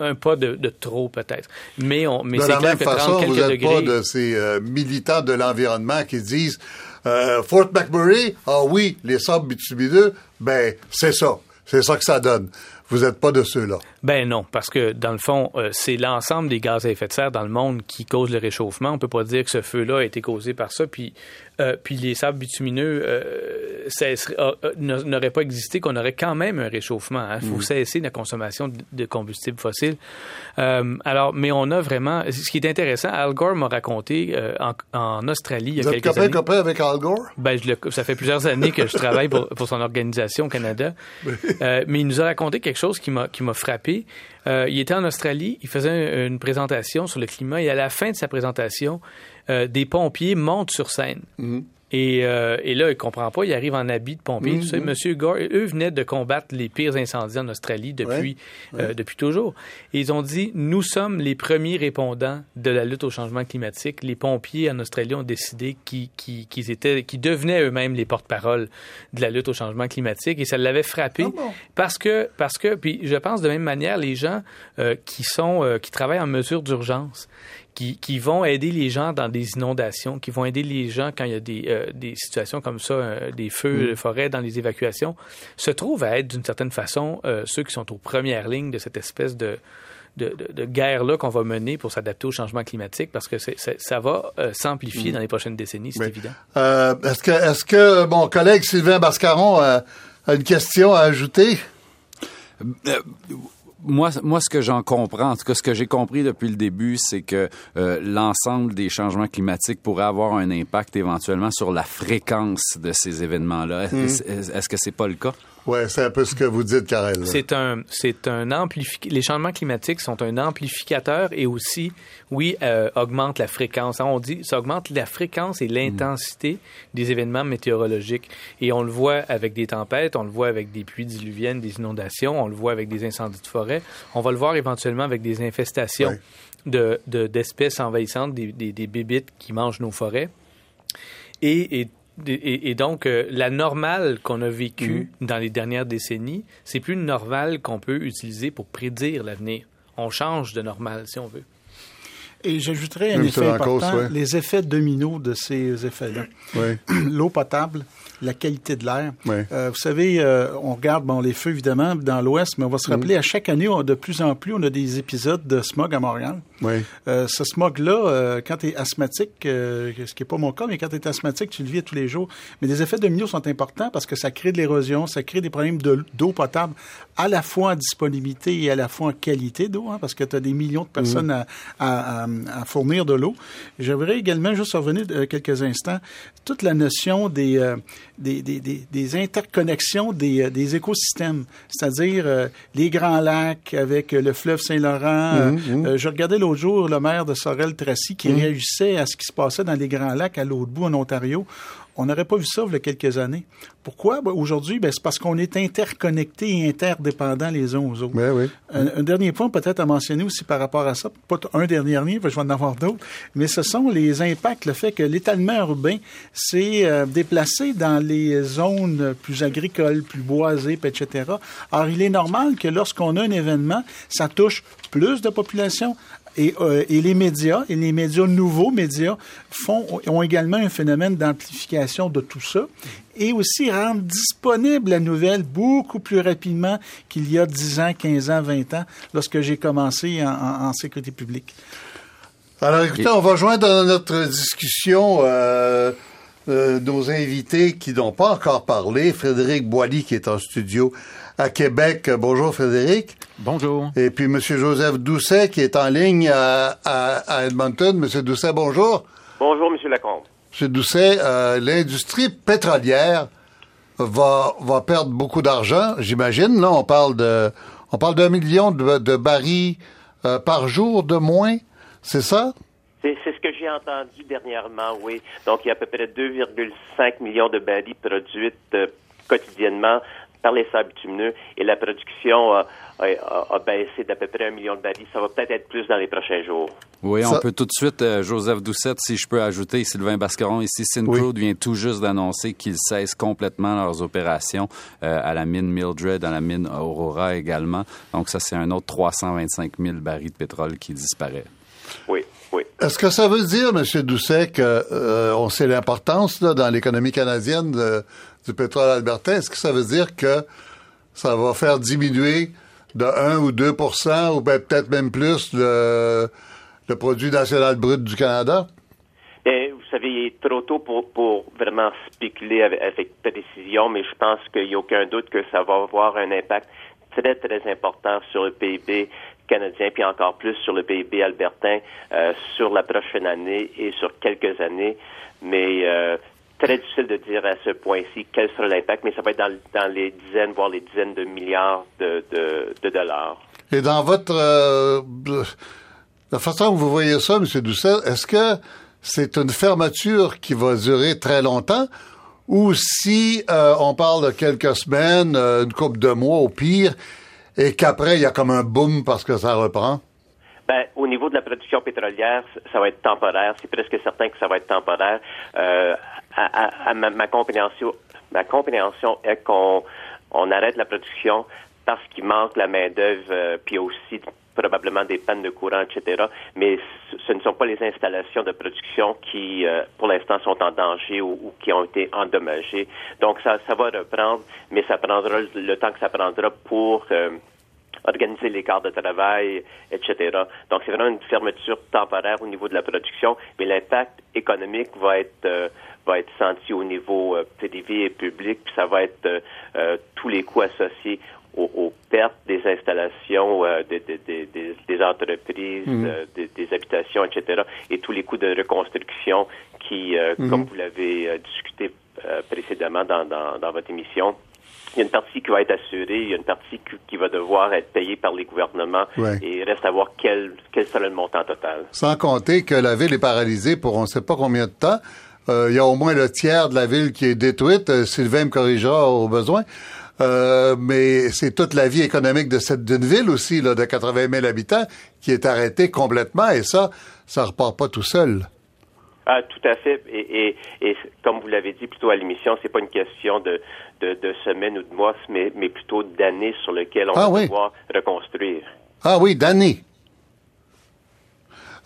un pas de, trop peut-être. Mais on, mais c'est clair que façon, vous n'êtes pas de ces euh, militants de l'environnement qui disent euh, Fort McMurray, ah oui, les sables bitumineux, ben c'est ça, c'est ça que ça donne. Vous n'êtes pas de ceux-là. Ben non, parce que dans le fond, euh, c'est l'ensemble des gaz à effet de serre dans le monde qui cause le réchauffement. On peut pas dire que ce feu-là a été causé par ça. Puis euh, puis les sables bitumineux euh, euh n'auraient pas existé, qu'on aurait quand même un réchauffement. Il hein. faut mm. cesser la consommation de combustibles fossiles. Euh, alors, mais on a vraiment... Ce qui est intéressant, Al Gore m'a raconté euh, en, en, Australie il y a Vous quelques êtes années... copain avec Al Gore? Ben, je le, ça fait plusieurs années que je travaille pour, pour son organisation au Canada. mais il nous a raconté quelque chose qui m'a frappé. il était en Australie, il faisait une présentation sur le climat et à la fin de sa présentation, euh, des pompiers montent sur scène. Mhm. Et, euh, et, là, il comprend pas, il arrive en habit de pompier. Tout Monsieur Gore, eux venaient de combattre les pires incendies en Australie depuis, euh, depuis toujours. Et ils ont dit, nous sommes les premiers répondants de la lutte au changement climatique. Les pompiers en Australie ont décidé qu'ils étaient, qu'ils devenaient eux-mêmes les porte-parole de la lutte au changement climatique. Et ça l'avait frappé ah parce que, parce que, puis je pense de même manière, les gens qui sont, qui travaillent en mesure d'urgence, qui, vont aider les gens dans des inondations, qui vont aider les gens quand il y a des, euh, des situations comme ça, euh, des feux de mm. forêt dans les évacuations, se trouvent à être d'une certaine façon euh, ceux qui sont aux premières lignes de cette espèce de, de, de, guerre-là qu'on va mener pour s'adapter au changement climatique parce que ça va s'amplifier mm. dans les prochaines décennies, c'est évident. est-ce que, est-ce que mon collègue Sylvain Bascaron a une question à ajouter? Moi, moi, ce que j'en comprends, en tout cas, ce que j'ai compris depuis le début, c'est que euh, l'ensemble des changements climatiques pourrait avoir un impact éventuellement sur la fréquence de ces événements-là. Hmm. Est-ce que c'est pas le cas? Oui, c'est un peu ce que vous dites, Karel. C'est un, c'est un amplificateur. Les changements climatiques sont un amplificateur et aussi, oui, euh, augmente la fréquence. On dit, ça augmente la fréquence et l'intensité des événements météorologiques. Et on le voit avec des tempêtes, on le voit avec des pluies diluviennes, des inondations, on le voit avec des incendies de forêt. On va le voir éventuellement avec des infestations de, d'espèces envahissantes, des, des, des bébites qui mangent nos forêts. Et, et et, donc, euh, la normale qu'on a vécue mhm. dans les dernières décennies, c'est plus une normale qu'on peut utiliser pour prédire l'avenir. On change de normale, si on veut. Et j'ajouterais un effet important, les effets dominos de ces effets-là. L'eau potable, la qualité de l'air. Euh, vous savez, euh, on regarde bon les feux évidemment dans l'Ouest, mais on va se rappeler mm. à chaque année, de plus en plus, on a des épisodes de smog à Montréal. Euh, ce smog-là, quand tu es asthmatique, ce qui n'est pas mon cas, mais quand tu es asthmatique, tu le vis tous les jours. Mais les effets dominos sont importants parce que ça crée de l'érosion, ça crée des problèmes d'eau potable, à la fois en disponibilité et à la fois en qualité d'eau, hein, parce que tu as des millions de personnes mm. à, à, fournir de l'eau. J'aimerais également juste revenir quelques instants toute la notion des des, des, des, interconnexions des, euh, des écosystèmes, c'est-à-dire euh, les Grands Lacs avec le fleuve Saint-Laurent. Mmh, mmh. Euh, je regardais l'autre jour le maire de Sorel-Tracy qui mmh. réagissait à ce qui se passait dans les Grands Lacs à l'autre bout en Ontario. On n'aurait pas vu ça il y a quelques années. Pourquoi? Ben, aujourd'hui, ben, c'est parce qu'on est interconnectés et interdépendants les uns aux autres. Ben oui. un, dernier point peut-être à mentionner aussi par rapport à ça, pas un dernier, je vais en avoir d'autres, mais ce sont les impacts, le fait que l'étalement urbain s'est euh, déplacé dans les zones plus agricoles, plus boisées, etc. Alors, il est normal que lorsqu'on a un événement, ça touche plus de population euh, et, les médias, et les médias, nouveaux médias, font, ont également un phénomène d'amplification de tout ça et aussi rendent disponible la nouvelle beaucoup plus rapidement qu'il y a 10 ans, 15 ans, 20 ans, lorsque j'ai commencé en, sécurité publique. Alors écoutez, on va joindre dans notre discussion euh, euh, nos invités qui n'ont pas encore parlé. Frédéric Boily qui est en studio à Québec. Bonjour Frédéric. Bonjour. Et puis M. Joseph Doucet qui est en ligne à, Edmonton. M. Doucet, bonjour. Bonjour M. Lacombe. M. Doucet, euh, l'industrie pétrolière va, va perdre beaucoup d'argent, j'imagine. Là, on parle de on parle d'un million de, barils euh, par jour de moins, c'est ça? C'est ce que j'ai entendu dernièrement, oui. Donc, il y a à peu près 2,5 millions de barils produits euh, quotidiennement par les sables bitumineux et la production a, baissé d'à peu près un million de barils. Ça va peut-être être plus dans les prochains jours. Oui, on peut tout de suite, euh, Joseph Doucette, si je peux ajouter, Sylvain Bascaron ici, Syncrude vient tout juste d'annoncer qu'ils cessent complètement leurs opérations euh, à la mine Mildred, à la mine Aurora également. Donc ça, c'est un autre 325 000 barils de pétrole qui disparaît. Oui. Oui. Est-ce que ça veut dire, M. Doucet, qu'on euh, sait l'importance dans l'économie canadienne de, du pétrole albertain, est-ce que ça veut dire que ça va faire diminuer de 1 ou 2% ou ben, peut-être même plus le, le, produit national brut du Canada? Bien, vous savez, il est trop tôt pour, pour vraiment spéculer avec, avec précision, mais je pense qu'il n'y a aucun doute que ça va avoir un impact très, très important sur le PIB canadien, puis encore plus sur le PIB albertain euh, sur la prochaine année et sur quelques années. Mais euh, très difficile de dire à ce point-ci quel sera l'impact, mais ça va être dans, les dizaines, voire les dizaines de milliards de, dollars. Et dans votre euh, la façon dont vous voyez ça, M. Doucet, est-ce que c'est une fermeture qui va durer très longtemps ou si euh, on parle de quelques semaines, euh, une couple de mois au pire, et qu'après il y a comme un boom parce que ça reprend? Ben, au niveau de la production pétrolière, ça va être temporaire. C'est presque certain que ça va être temporaire. Euh, ma, compréhension, ma compréhension est qu'on on arrête la production parce qu'il manque la main-d'œuvre, euh, puis aussi probablement des pannes de courant, etc. Mais ce ne sont pas les installations de production qui, euh, pour l'instant, sont en danger ou, qui ont été endommagées. Donc, ça, ça va reprendre, mais ça prendra le temps que ça prendra pour euh, organiser les quarts de travail, etc. Donc, c'est vraiment une fermeture temporaire au niveau de la production, mais l'impact économique va être euh, va être senti au niveau euh, privé et public, puis ça va être euh, euh, tous les coûts associés aux, pertes des installations, des, des, entreprises, mmh. des, habitations, etc., et tous les coûts de reconstruction qui, mmh. comme vous l'avez discuté précédemment dans, dans, votre émission, il y a une partie qui va être assurée, il y a une partie qui, va devoir être payée par les gouvernements et il reste à voir quel, quel sera le montant total. Sans compter que la ville est paralysée pour on ne sait pas combien de temps. Euh, il y a au moins le tiers de la ville qui est détruite. Euh, Sylvain me corrigera au besoin. Euh, mais c'est toute la vie économique de cette d'une ville aussi, là, de 80 000 habitants, qui est arrêtée complètement, et ça, ça repart pas tout seul. Ah, tout à fait. Et, et, comme vous l'avez dit plutôt à l'émission, c'est pas une question de, de, de semaines ou de mois, mais, mais plutôt d'années sur lesquelles on ah va pouvoir reconstruire. Ah oui, d'années.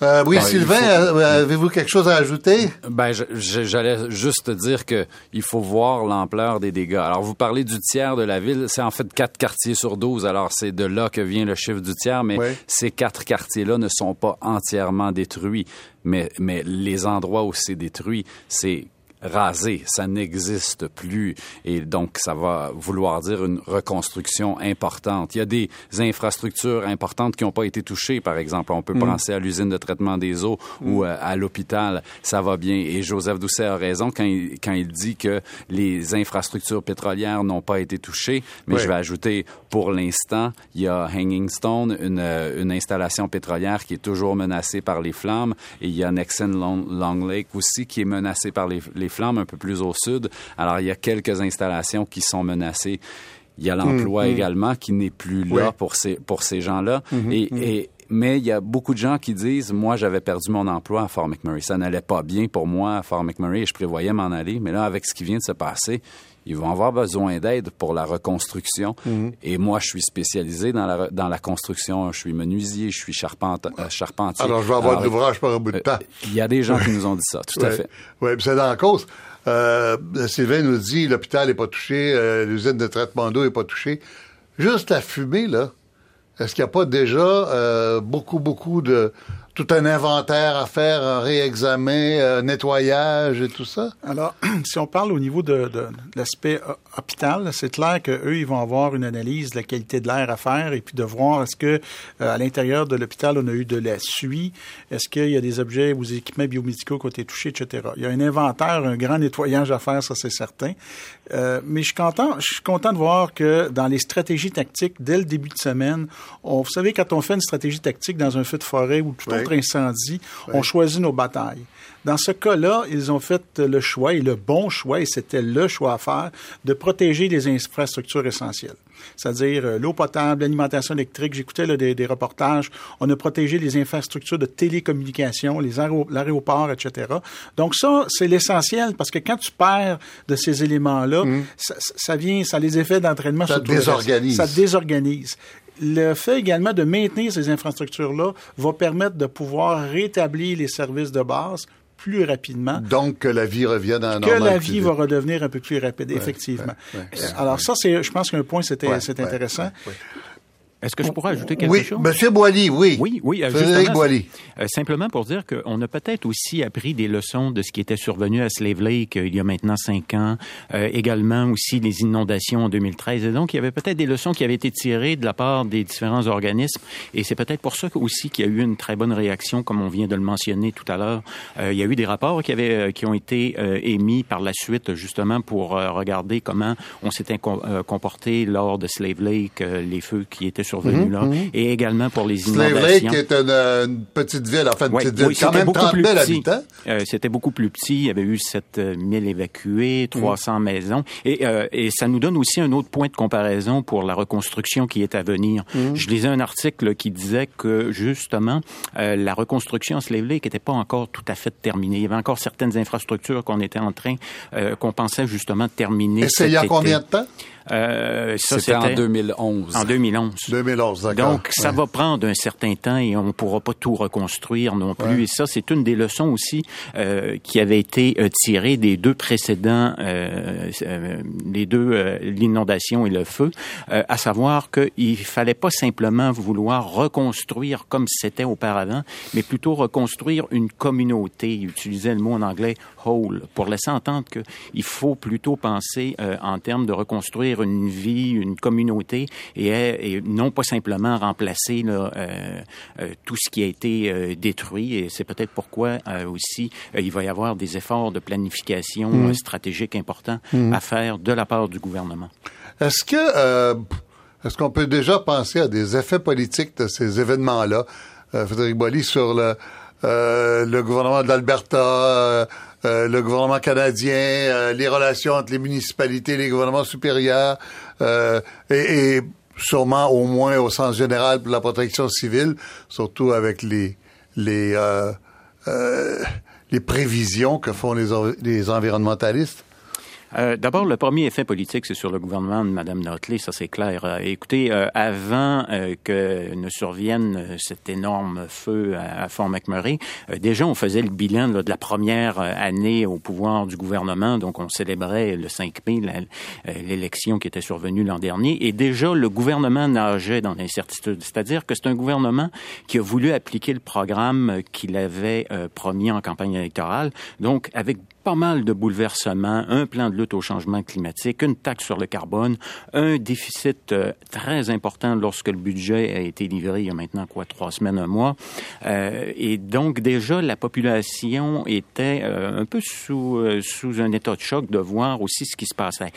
Euh, oui, Sylvain, euh, avez-vous quelque chose à ajouter? Ben, j'allais juste dire que il faut voir l'ampleur des dégâts. Alors, vous parlez du tiers de la ville. C'est en fait quatre quartiers sur 12. Alors, c'est de là que vient le chiffre du tiers, mais ces quatre quartiers-là ne sont pas entièrement détruits. Mais, mais les endroits où c'est détruit, c'est rasé, ça n'existe plus et donc ça va vouloir dire une reconstruction importante. Il y a des infrastructures importantes qui n'ont pas été touchées, par exemple. On peut mm. penser à l'usine de traitement des eaux ou mm. euh, à l'hôpital, ça va bien. Et Joseph Doucet a raison quand il, quand il dit que les infrastructures pétrolières n'ont pas été touchées, mais je vais ajouter, pour l'instant, il y a Hanging Stone, une, euh, une installation pétrolière qui est toujours menacée par les flammes, et il y a Nexen Long, Long Lake aussi qui est menacée par les, les flammes un peu plus au sud. Alors, il y a quelques installations qui sont menacées. Il y a l'emploi mm, mm. également qui n'est plus là pour ces, pour ces gens-là. Mm-hmm, et, mm-hmm. et, mais il y a beaucoup de gens qui disent, moi, j'avais perdu mon emploi à Fort McMurray. Ça n'allait pas bien pour moi à Fort McMurray et je prévoyais m'en aller. Mais là, avec ce qui vient de se passer, ils vont avoir besoin d'aide pour la reconstruction. Mhm. Et moi, je suis spécialisé dans la, dans la construction. Je suis menuisier, je suis charpente, euh, charpentier. Alors, je vais avoir de l'ouvrage par un bout de euh, temps. Il y a des gens qui nous ont dit ça, tout à fait. Oui, c'est dans la cause. Euh, Sylvain nous dit l'hôpital n'est pas touché, l'usine de traitement d'eau n'est pas touchée. Juste la fumée, là, est-ce qu'il n'y a pas déjà beaucoup, beaucoup de tout un inventaire à faire, un réexamen, un nettoyage et tout ça? Alors, si on parle au niveau de, de, l'aspect euh, hôpital, c'est clair qu'eux, ils vont avoir une analyse de la qualité de l'air à faire et puis de voir est-ce que euh, à l'intérieur de l'hôpital, on a eu de la suie, est-ce qu'il y a des objets ou des équipements biomédicaux qui ont été touchés, etc. Il y a un inventaire, un grand nettoyage à faire, ça c'est certain. Euh, mais je suis content, je suis content de voir que dans les stratégies tactiques, dès le début de semaine, on, vous savez, quand on fait une stratégie tactique dans un feu de forêt ou tout autre incendie, on choisit nos batailles. Dans ce cas-là, ils ont fait le choix, et le bon choix, et c'était le choix à faire, de protéger les infrastructures essentielles. C'est-à-dire euh, l'eau potable, l'alimentation électrique. J'écoutais des, des, reportages. On a protégé les infrastructures de télécommunication, les l'aéroport, etc. Donc ça, c'est l'essentiel parce que quand tu perds de ces éléments-là, mmh. ça, vient, ça les effets d'entraînement. Ça désorganise. Ça désorganise le fait également de maintenir ces infrastructures-là va permettre de pouvoir rétablir les services de base plus rapidement. Donc, que la vie revienne à un Que la vie va redevenir un peu plus rapide, effectivement. Alors, ça, c'est, je pense qu'un point, c'était, c'est intéressant. Est-ce que je pourrais ajouter quelque oui, chose? Monsieur Boily, oui. Oui, oui. Frédéric Boily. Euh, simplement pour dire qu'on a peut-être aussi appris des leçons de ce qui était survenu à Slave Lake euh, il y a maintenant cinq ans, euh, également aussi les inondations en 2013. Et donc, il y avait peut-être des leçons qui avaient été tirées de la part des différents organismes. Et c'est peut-être pour ça aussi qu'il y a eu une très bonne réaction, comme on vient de le mentionner tout à l'heure. il y a eu des rapports qui, avaient, qui ont été émis par la suite, justement, pour regarder comment on s'était comporté lors de Slave Lake, les feux qui étaient mhm, là, mhm. et également pour les inondations. Slave Lake est une, petite ville, enfin une petite ville, quand même 30 000 habitants. Euh, c'était beaucoup plus petit. Il y avait eu 7 000 évacués, 300 mhm. maisons. Et, euh, et ça nous donne aussi un autre point de comparaison pour la reconstruction qui est à venir. Je lisais un article qui disait que, justement, euh, la reconstruction à Slave Lake n'était pas encore tout à fait terminée. Il y avait encore certaines infrastructures qu'on était en train, qu'on pensait justement terminer. Et c'est il y a combien de temps? Euh, C'était en 2011. En 2011. 2011, d'accord. Donc, ça va prendre un certain temps et on ne pourra pas tout reconstruire non plus. Et ça, c'est une des leçons aussi euh, qui avait été euh, tirée des deux précédents, euh, euh les deux, euh, l'inondation et le feu, à savoir qu'il fallait pas simplement vouloir reconstruire comme c'était auparavant, mais plutôt reconstruire une communauté. Il utilisait le mot en anglais whole pour laisser entendre qu'il faut plutôt penser en termes de reconstruire une vie, une communauté, et, non pas simplement remplacer euh, euh, tout ce qui a été euh, détruit. Et c'est peut-être pourquoi aussi il va y avoir des efforts de planification mmh. stratégique importants mmh. à faire de la part du gouvernement. Est-ce que est-ce qu'on peut déjà penser à des effets politiques de ces événements-là, Frédéric Boilly, sur le le gouvernement de l'Alberta, euh, le gouvernement canadien, euh, les relations entre les municipalités, les gouvernements supérieurs, euh, et, et, sûrement au moins au sens général pour la protection civile, surtout avec les les les prévisions que font les, les environnementalistes? Euh, D'abord, le premier effet politique, c'est sur le gouvernement de Mme Notley, ça c'est clair. Euh, écoutez, euh, avant que ne survienne cet énorme feu à, Fort McMurray, déjà on faisait le bilan de la première année au pouvoir du gouvernement, donc on célébrait le 5 mai l'élection qui était survenue l'an dernier, et déjà le gouvernement nageait dans l'incertitude. C'est-à-dire que c'est un gouvernement qui a voulu appliquer le programme qu'il avait promis en campagne électorale, donc avec pas mal de bouleversements, un plan de lutte au changement climatique, une taxe sur le carbone, un déficit euh, très important lorsque le budget a été livré il y a maintenant quoi trois semaines, un mois, euh, et donc déjà la population était euh, un peu sous sous un état de choc de voir aussi ce qui se passait.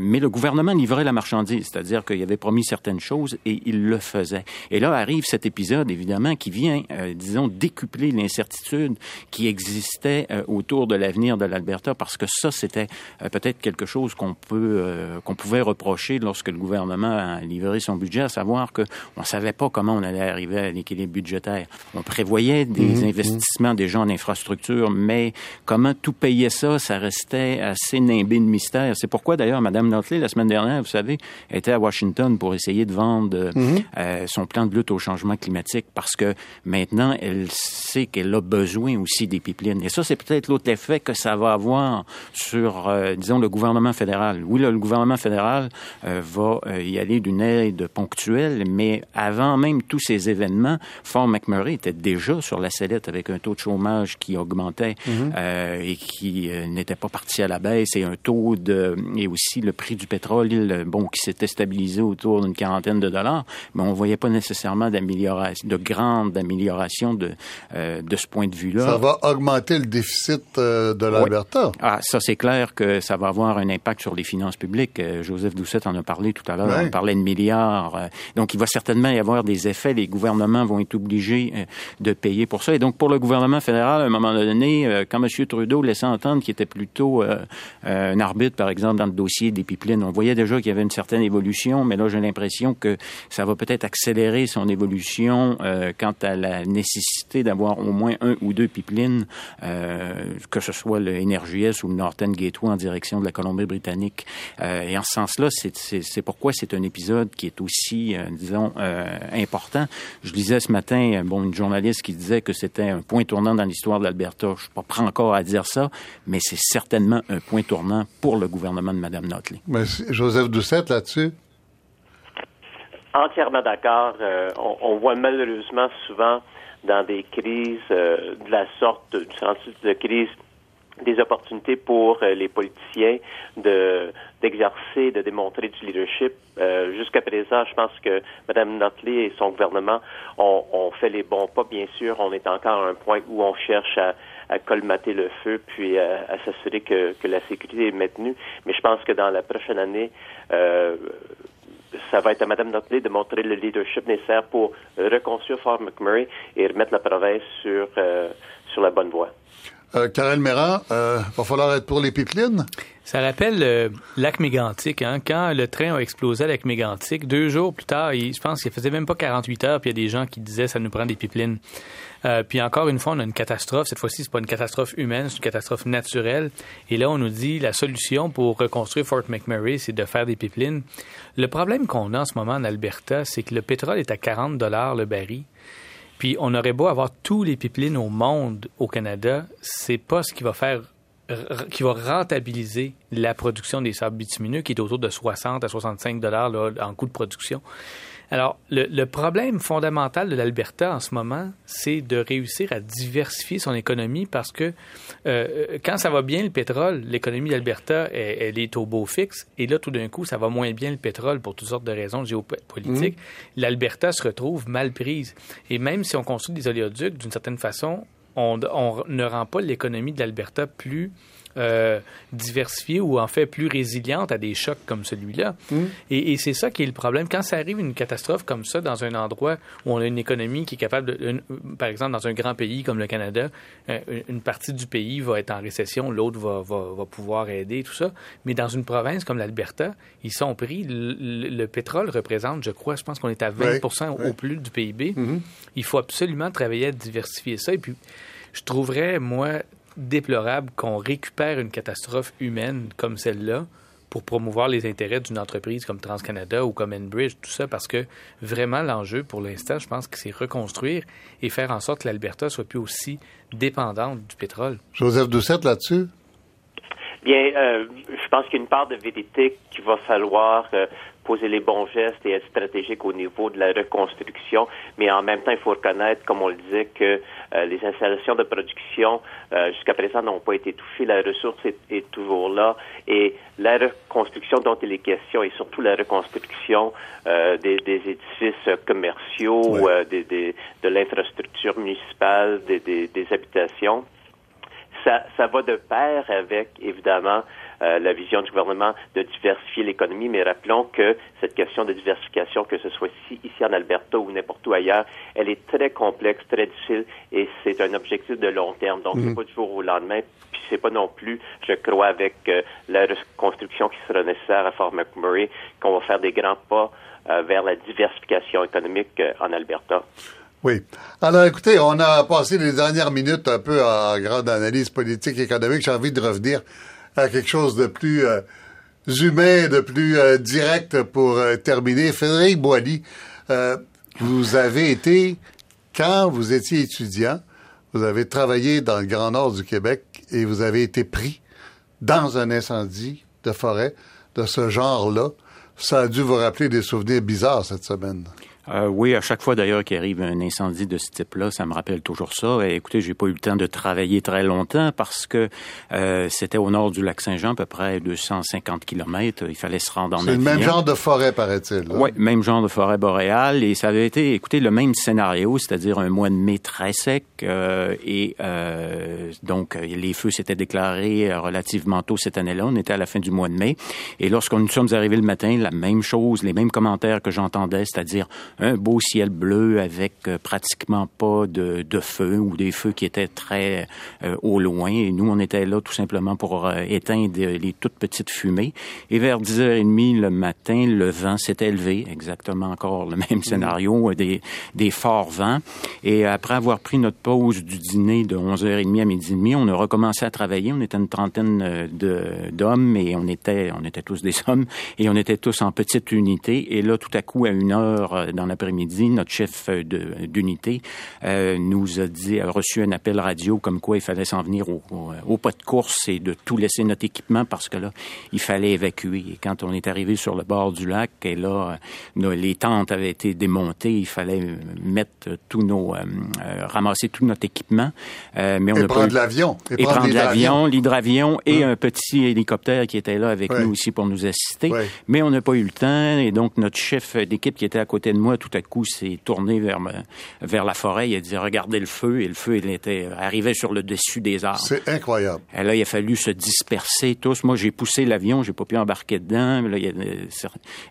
mais le gouvernement livrait la marchandise, c'est-à-dire qu'il avait promis certaines choses et il le faisait. Et là arrive cet épisode évidemment qui vient, disons, décupler l'incertitude qui existait autour de l'avenir de l'Alberta parce que ça, c'était euh, peut-être quelque chose qu'on peut euh, qu'on pouvait reprocher lorsque le gouvernement a livré son budget, à savoir que on savait pas comment on allait arriver à l'équilibre budgétaire. On prévoyait des mhm, mhm. investissements déjà en infrastructure, mais comment tout payer ça, ça restait assez nimbé de mystère. C'est pourquoi d'ailleurs Mme Notley, la semaine dernière, vous savez, était à Washington pour essayer de vendre mhm. euh, son plan de lutte au changement climatique parce que maintenant, elle sait qu'elle a besoin aussi des pipelines. Et ça, c'est peut-être l'autre effet que ça ça va avoir sur, euh, disons, le gouvernement fédéral. Oui, le gouvernement fédéral euh, va euh, y aller d'une aide ponctuelle, mais avant même tous ces événements, Fort McMurray était déjà sur la sellette avec un taux de chômage qui augmentait mhm. et qui n'était pas parti à la baisse et un taux de et aussi le prix du pétrole, bon, qui s'était stabilisé autour d'une quarantaine de dollars, mais on voyait pas nécessairement d'amélioration, de grande amélioration de de ce point de vue-là. Ça va augmenter le déficit de la ah, ça, c'est clair que ça va avoir un impact sur les finances publiques. Euh, Joseph Doucet en a parlé tout à l'heure. On parlait de milliards. Euh, donc, il va certainement y avoir des effets. Les gouvernements vont être obligés euh, de payer pour ça. Et donc, pour le gouvernement fédéral, à un moment donné, quand M. Trudeau laissait entendre qu'il était plutôt un arbitre, par exemple, dans le dossier des pipelines, on voyait déjà qu'il y avait une certaine évolution, mais là, j'ai l'impression que ça va peut-être accélérer son évolution quant à la nécessité d'avoir au moins un ou deux pipelines, que ce soit le NRJS ou le Northern Gateway en direction de la Colombie-Britannique. Euh, et en ce sens-là, c'est pourquoi c'est un épisode qui est aussi, euh, disons, euh, important. Je lisais ce matin, bon, une journaliste qui disait que c'était un point tournant dans l'histoire de l'Alberta. Je ne suis pas prêt encore à dire ça, mais c'est certainement un point tournant pour le gouvernement de Mme Notley. Mais Joseph Doucette, là-dessus? Entièrement d'accord. On, on, voit malheureusement souvent dans des crises de la sorte, du sens de crise des opportunités pour euh, les politiciens de d'exercer, de démontrer du leadership. Euh, jusqu'à présent, je pense que Mme Notley et son gouvernement ont, ont, fait les bons pas. Bien sûr, on est encore à un point où on cherche à, à colmater le feu, puis à, à s'assurer que, que, la sécurité est maintenue. Mais je pense que dans la prochaine année, euh, ça va être à Mme Notley de montrer le leadership nécessaire pour reconstruire Fort McMurray et remettre la province sur, euh, sur la bonne voie. Euh, Karel Méran, euh, va falloir être pour les pipelines? Ça rappelle le lac mégantique. Hein? Quand le train a explosé à lac mégantique, deux jours plus tard, je pense qu'il faisait même pas 48 heures, puis il y a des gens qui disaient ça nous prend des pipelines. Euh, puis encore une fois, on a une catastrophe. Cette fois-ci, c'est pas une catastrophe humaine, c'est une catastrophe naturelle. Et là, on nous dit la solution pour reconstruire Fort McMurray, c'est de faire des pipelines. Le problème qu'on a en ce moment en Alberta, c'est que le pétrole est à 40 dollars le baril. Puis on aurait beau avoir tous les pipelines au monde au Canada, c'est pas ce qui va faire qui va rentabiliser la production des sables bitumineux qui est autour de 60 à 65 dollars en coût de production. Alors, le, problème fondamental de l'Alberta en ce moment, c'est de réussir à diversifier son économie parce que euh, quand ça va bien le pétrole, l'économie d'Alberta, elle, est au beau fixe. Et là, tout d'un coup, ça va moins bien le pétrole pour toutes sortes de raisons géopolitiques. Mmh. L'Alberta se retrouve mal prise. Et même si on construit des oléoducs, d'une certaine façon, on, on ne rend pas l'économie de l'Alberta plus euh, diversifiée ou en fait plus résiliente à des chocs comme celui-là. Mm. Et, c'est ça qui est le problème. Quand ça arrive une catastrophe comme ça dans un endroit où on a une économie qui est capable, de, par exemple dans un grand pays comme le Canada, euh, une partie du pays va être en récession, l'autre va, va, pouvoir aider, tout ça. Mais dans une province comme l'Alberta, ils sont pris. Le, pétrole représente, je crois, je pense qu'on est à 20% au plus du PIB. Mm-hmm. Il faut absolument travailler à diversifier ça. Et puis, je trouverais, moi, déplorable qu'on récupère une catastrophe humaine comme celle-là pour promouvoir les intérêts d'une entreprise comme TransCanada ou comme Enbridge, tout ça, parce que vraiment l'enjeu pour l'instant, je pense que c'est reconstruire et faire en sorte que l'Alberta soit plus aussi dépendante du pétrole. Joseph Doucette là-dessus? Bien, euh, je pense qu'il y a une part de vérité qu'il va falloir euh, poser les bons gestes et être stratégique au niveau de la reconstruction, mais en même temps, il faut reconnaître, comme on le disait, que euh, les installations de production euh, jusqu'à présent n'ont pas été touchées, la ressource est, toujours là, et la reconstruction dont il est question, et surtout la reconstruction euh, des, édifices commerciaux, de l'infrastructure municipale, des, des habitations, ça, ça va de pair avec, évidemment, euh, la vision du gouvernement de diversifier l'économie, mais rappelons que cette question de diversification, que ce soit ici, ici en Alberta ou n'importe où ailleurs, elle est très complexe, très difficile, et c'est un objectif de long terme. Donc, c'est mhm. pas du jour au lendemain, puis c'est pas non plus, je crois, avec euh, la reconstruction qui sera nécessaire à Fort McMurray, qu'on va faire des grands pas euh, vers la diversification économique en Alberta. Oui. Alors, écoutez, on a passé les dernières minutes un peu en grande analyse politique et économique. J'ai envie de revenir à quelque chose de plus euh, humain, de plus euh, direct pour euh, terminer. Frédéric Boilly, vous avez été, quand vous étiez étudiant, vous avez travaillé dans le Grand Nord du Québec et vous avez été pris dans un incendie de forêt de ce genre-là. Ça a dû vous rappeler des souvenirs bizarres cette semaine. Euh, oui, à chaque fois d'ailleurs qu'il arrive un incendie de ce type-là, ça me rappelle toujours ça. Et écoutez, j'ai pas eu le temps de travailler très longtemps parce que euh, c'était au nord du lac Saint-Jean, à peu près 250 kilomètres. Il fallait se rendre en C'est le même genre de forêt, paraît-il. Oui, même genre de forêt boréale. Et ça avait été, écoutez, le même scénario, c'est-à-dire un mois de mai très sec. Euh, et euh, donc, les feux s'étaient déclarés relativement tôt cette année-là. On était à la fin du mois de mai. Et lorsqu'on nous sommes arrivés le matin, la même chose, les mêmes commentaires que j'entendais, c'est-à-dire un beau ciel bleu avec euh, pratiquement pas de, de feu ou des feux qui étaient très euh, au loin. Et nous, on était là tout simplement pour euh, éteindre les toutes petites fumées. Et vers 10h30 le matin, le vent s'est élevé, exactement encore le même scénario, des, forts vents. Et après avoir pris notre pause du dîner de 11h30 à midi et demi, on a recommencé à travailler. On était une trentaine d'hommes et on était, on était tous des hommes et on était tous en petite unité. Et là, tout à coup, à une heure dans l'après-midi, notre chef euh, d'unité euh, nous a dit, a reçu un appel radio comme quoi il fallait s'en venir au, au, pas de course et de tout laisser notre équipement parce que là, il fallait évacuer. Et quand on est arrivé sur le bord du lac, et là, euh, les tentes avaient été démontées, il fallait mettre tous nos, ramasser tout notre équipement. mais on et prendre l'avion. Et, prendre l'avion, l'hydravion et hein? un petit hélicoptère qui était là avec nous aussi pour nous assister. Mais on n'a pas eu le temps et donc notre chef d'équipe qui était à côté de moi tout à coup s'est tourné vers, vers la forêt. Il a dit regardez le feu et le feu il était arrivé sur le dessus des arbres. C'est incroyable. Et là il a fallu se disperser tous. Moi j'ai poussé l'avion, j'ai pas pu embarquer dedans. Là, il y a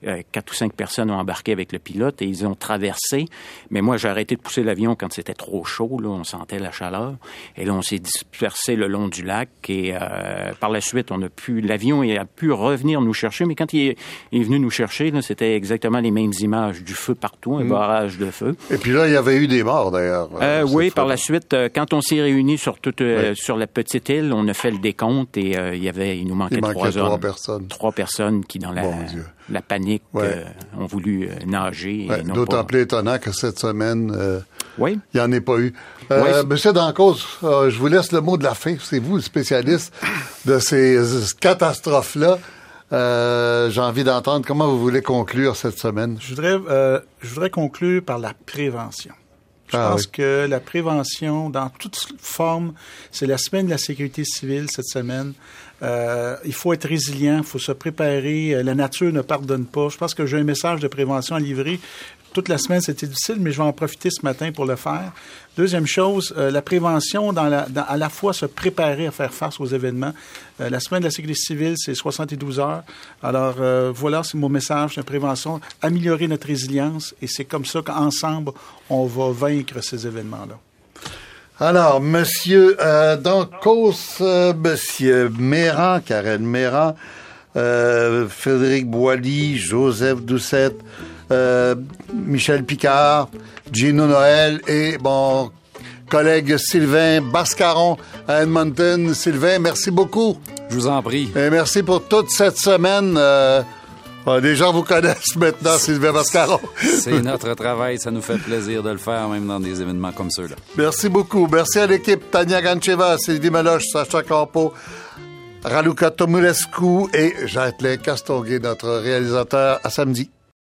euh, quatre ou cinq personnes ont embarqué avec le pilote et ils ont traversé. Mais moi j'ai arrêté de pousser l'avion quand c'était trop chaud. Là, on sentait la chaleur. Et là on s'est dispersé le long du lac et euh, par la suite on a pu l'avion a pu revenir nous chercher. Mais quand il est, il est venu nous chercher, c'était exactement les mêmes images du feu partout un mm. barrage de feu. Et puis là, il y avait eu des morts d'ailleurs. Euh, oui, par la suite, euh, quand on s'est réunis sur toute euh, sur la petite île, on a fait le décompte et il y avait, il nous manquait, trois, trois personnes. Trois personnes qui dans la, la panique ont voulu nager. D'autant plus étonnant que cette semaine, oui. il n'y en a pas eu. Monsieur Dancos, je vous laisse le mot de la fin. C'est vous le spécialiste de ces catastrophes-là. Euh, j'ai envie d'entendre comment vous voulez conclure cette semaine. Je voudrais, euh, je voudrais conclure par la prévention. Je ah pense que la prévention, dans toute forme, c'est la semaine de la sécurité civile cette semaine. Euh, il faut être résilient, il faut se préparer. La nature ne pardonne pas. Je pense que j'ai un message de prévention à livrer toute la semaine, c'était difficile, mais je vais en profiter ce matin pour le faire. Deuxième chose, euh, la prévention, à la fois se préparer à faire face aux événements. Euh, la semaine de la sécurité civile, c'est 72 heures. Alors euh, voilà, c'est mon message de prévention, améliorer notre résilience, et c'est comme ça qu'ensemble, on va vaincre ces événements-là. Alors, Monsieur cause, Monsieur Méran, Karen Méran, Frédéric Boilly, Joseph Doucette, euh, Michel Picard, Gino Noël et bon collègue Sylvain Bascaron à Edmonton. Sylvain, merci beaucoup. Je vous en prie. Et merci pour toute cette semaine. Euh, les gens vous connaissent maintenant, Sylvain Bascaron. C'est notre travail. Ça nous fait plaisir de le faire, même dans des événements comme ceux-là. Merci beaucoup. Merci à l'équipe Tania Gancheva, Sylvie Meloche, Sacha Campo, Raluca Tomulescu et Jacques Castonguay, notre réalisateur. À samedi.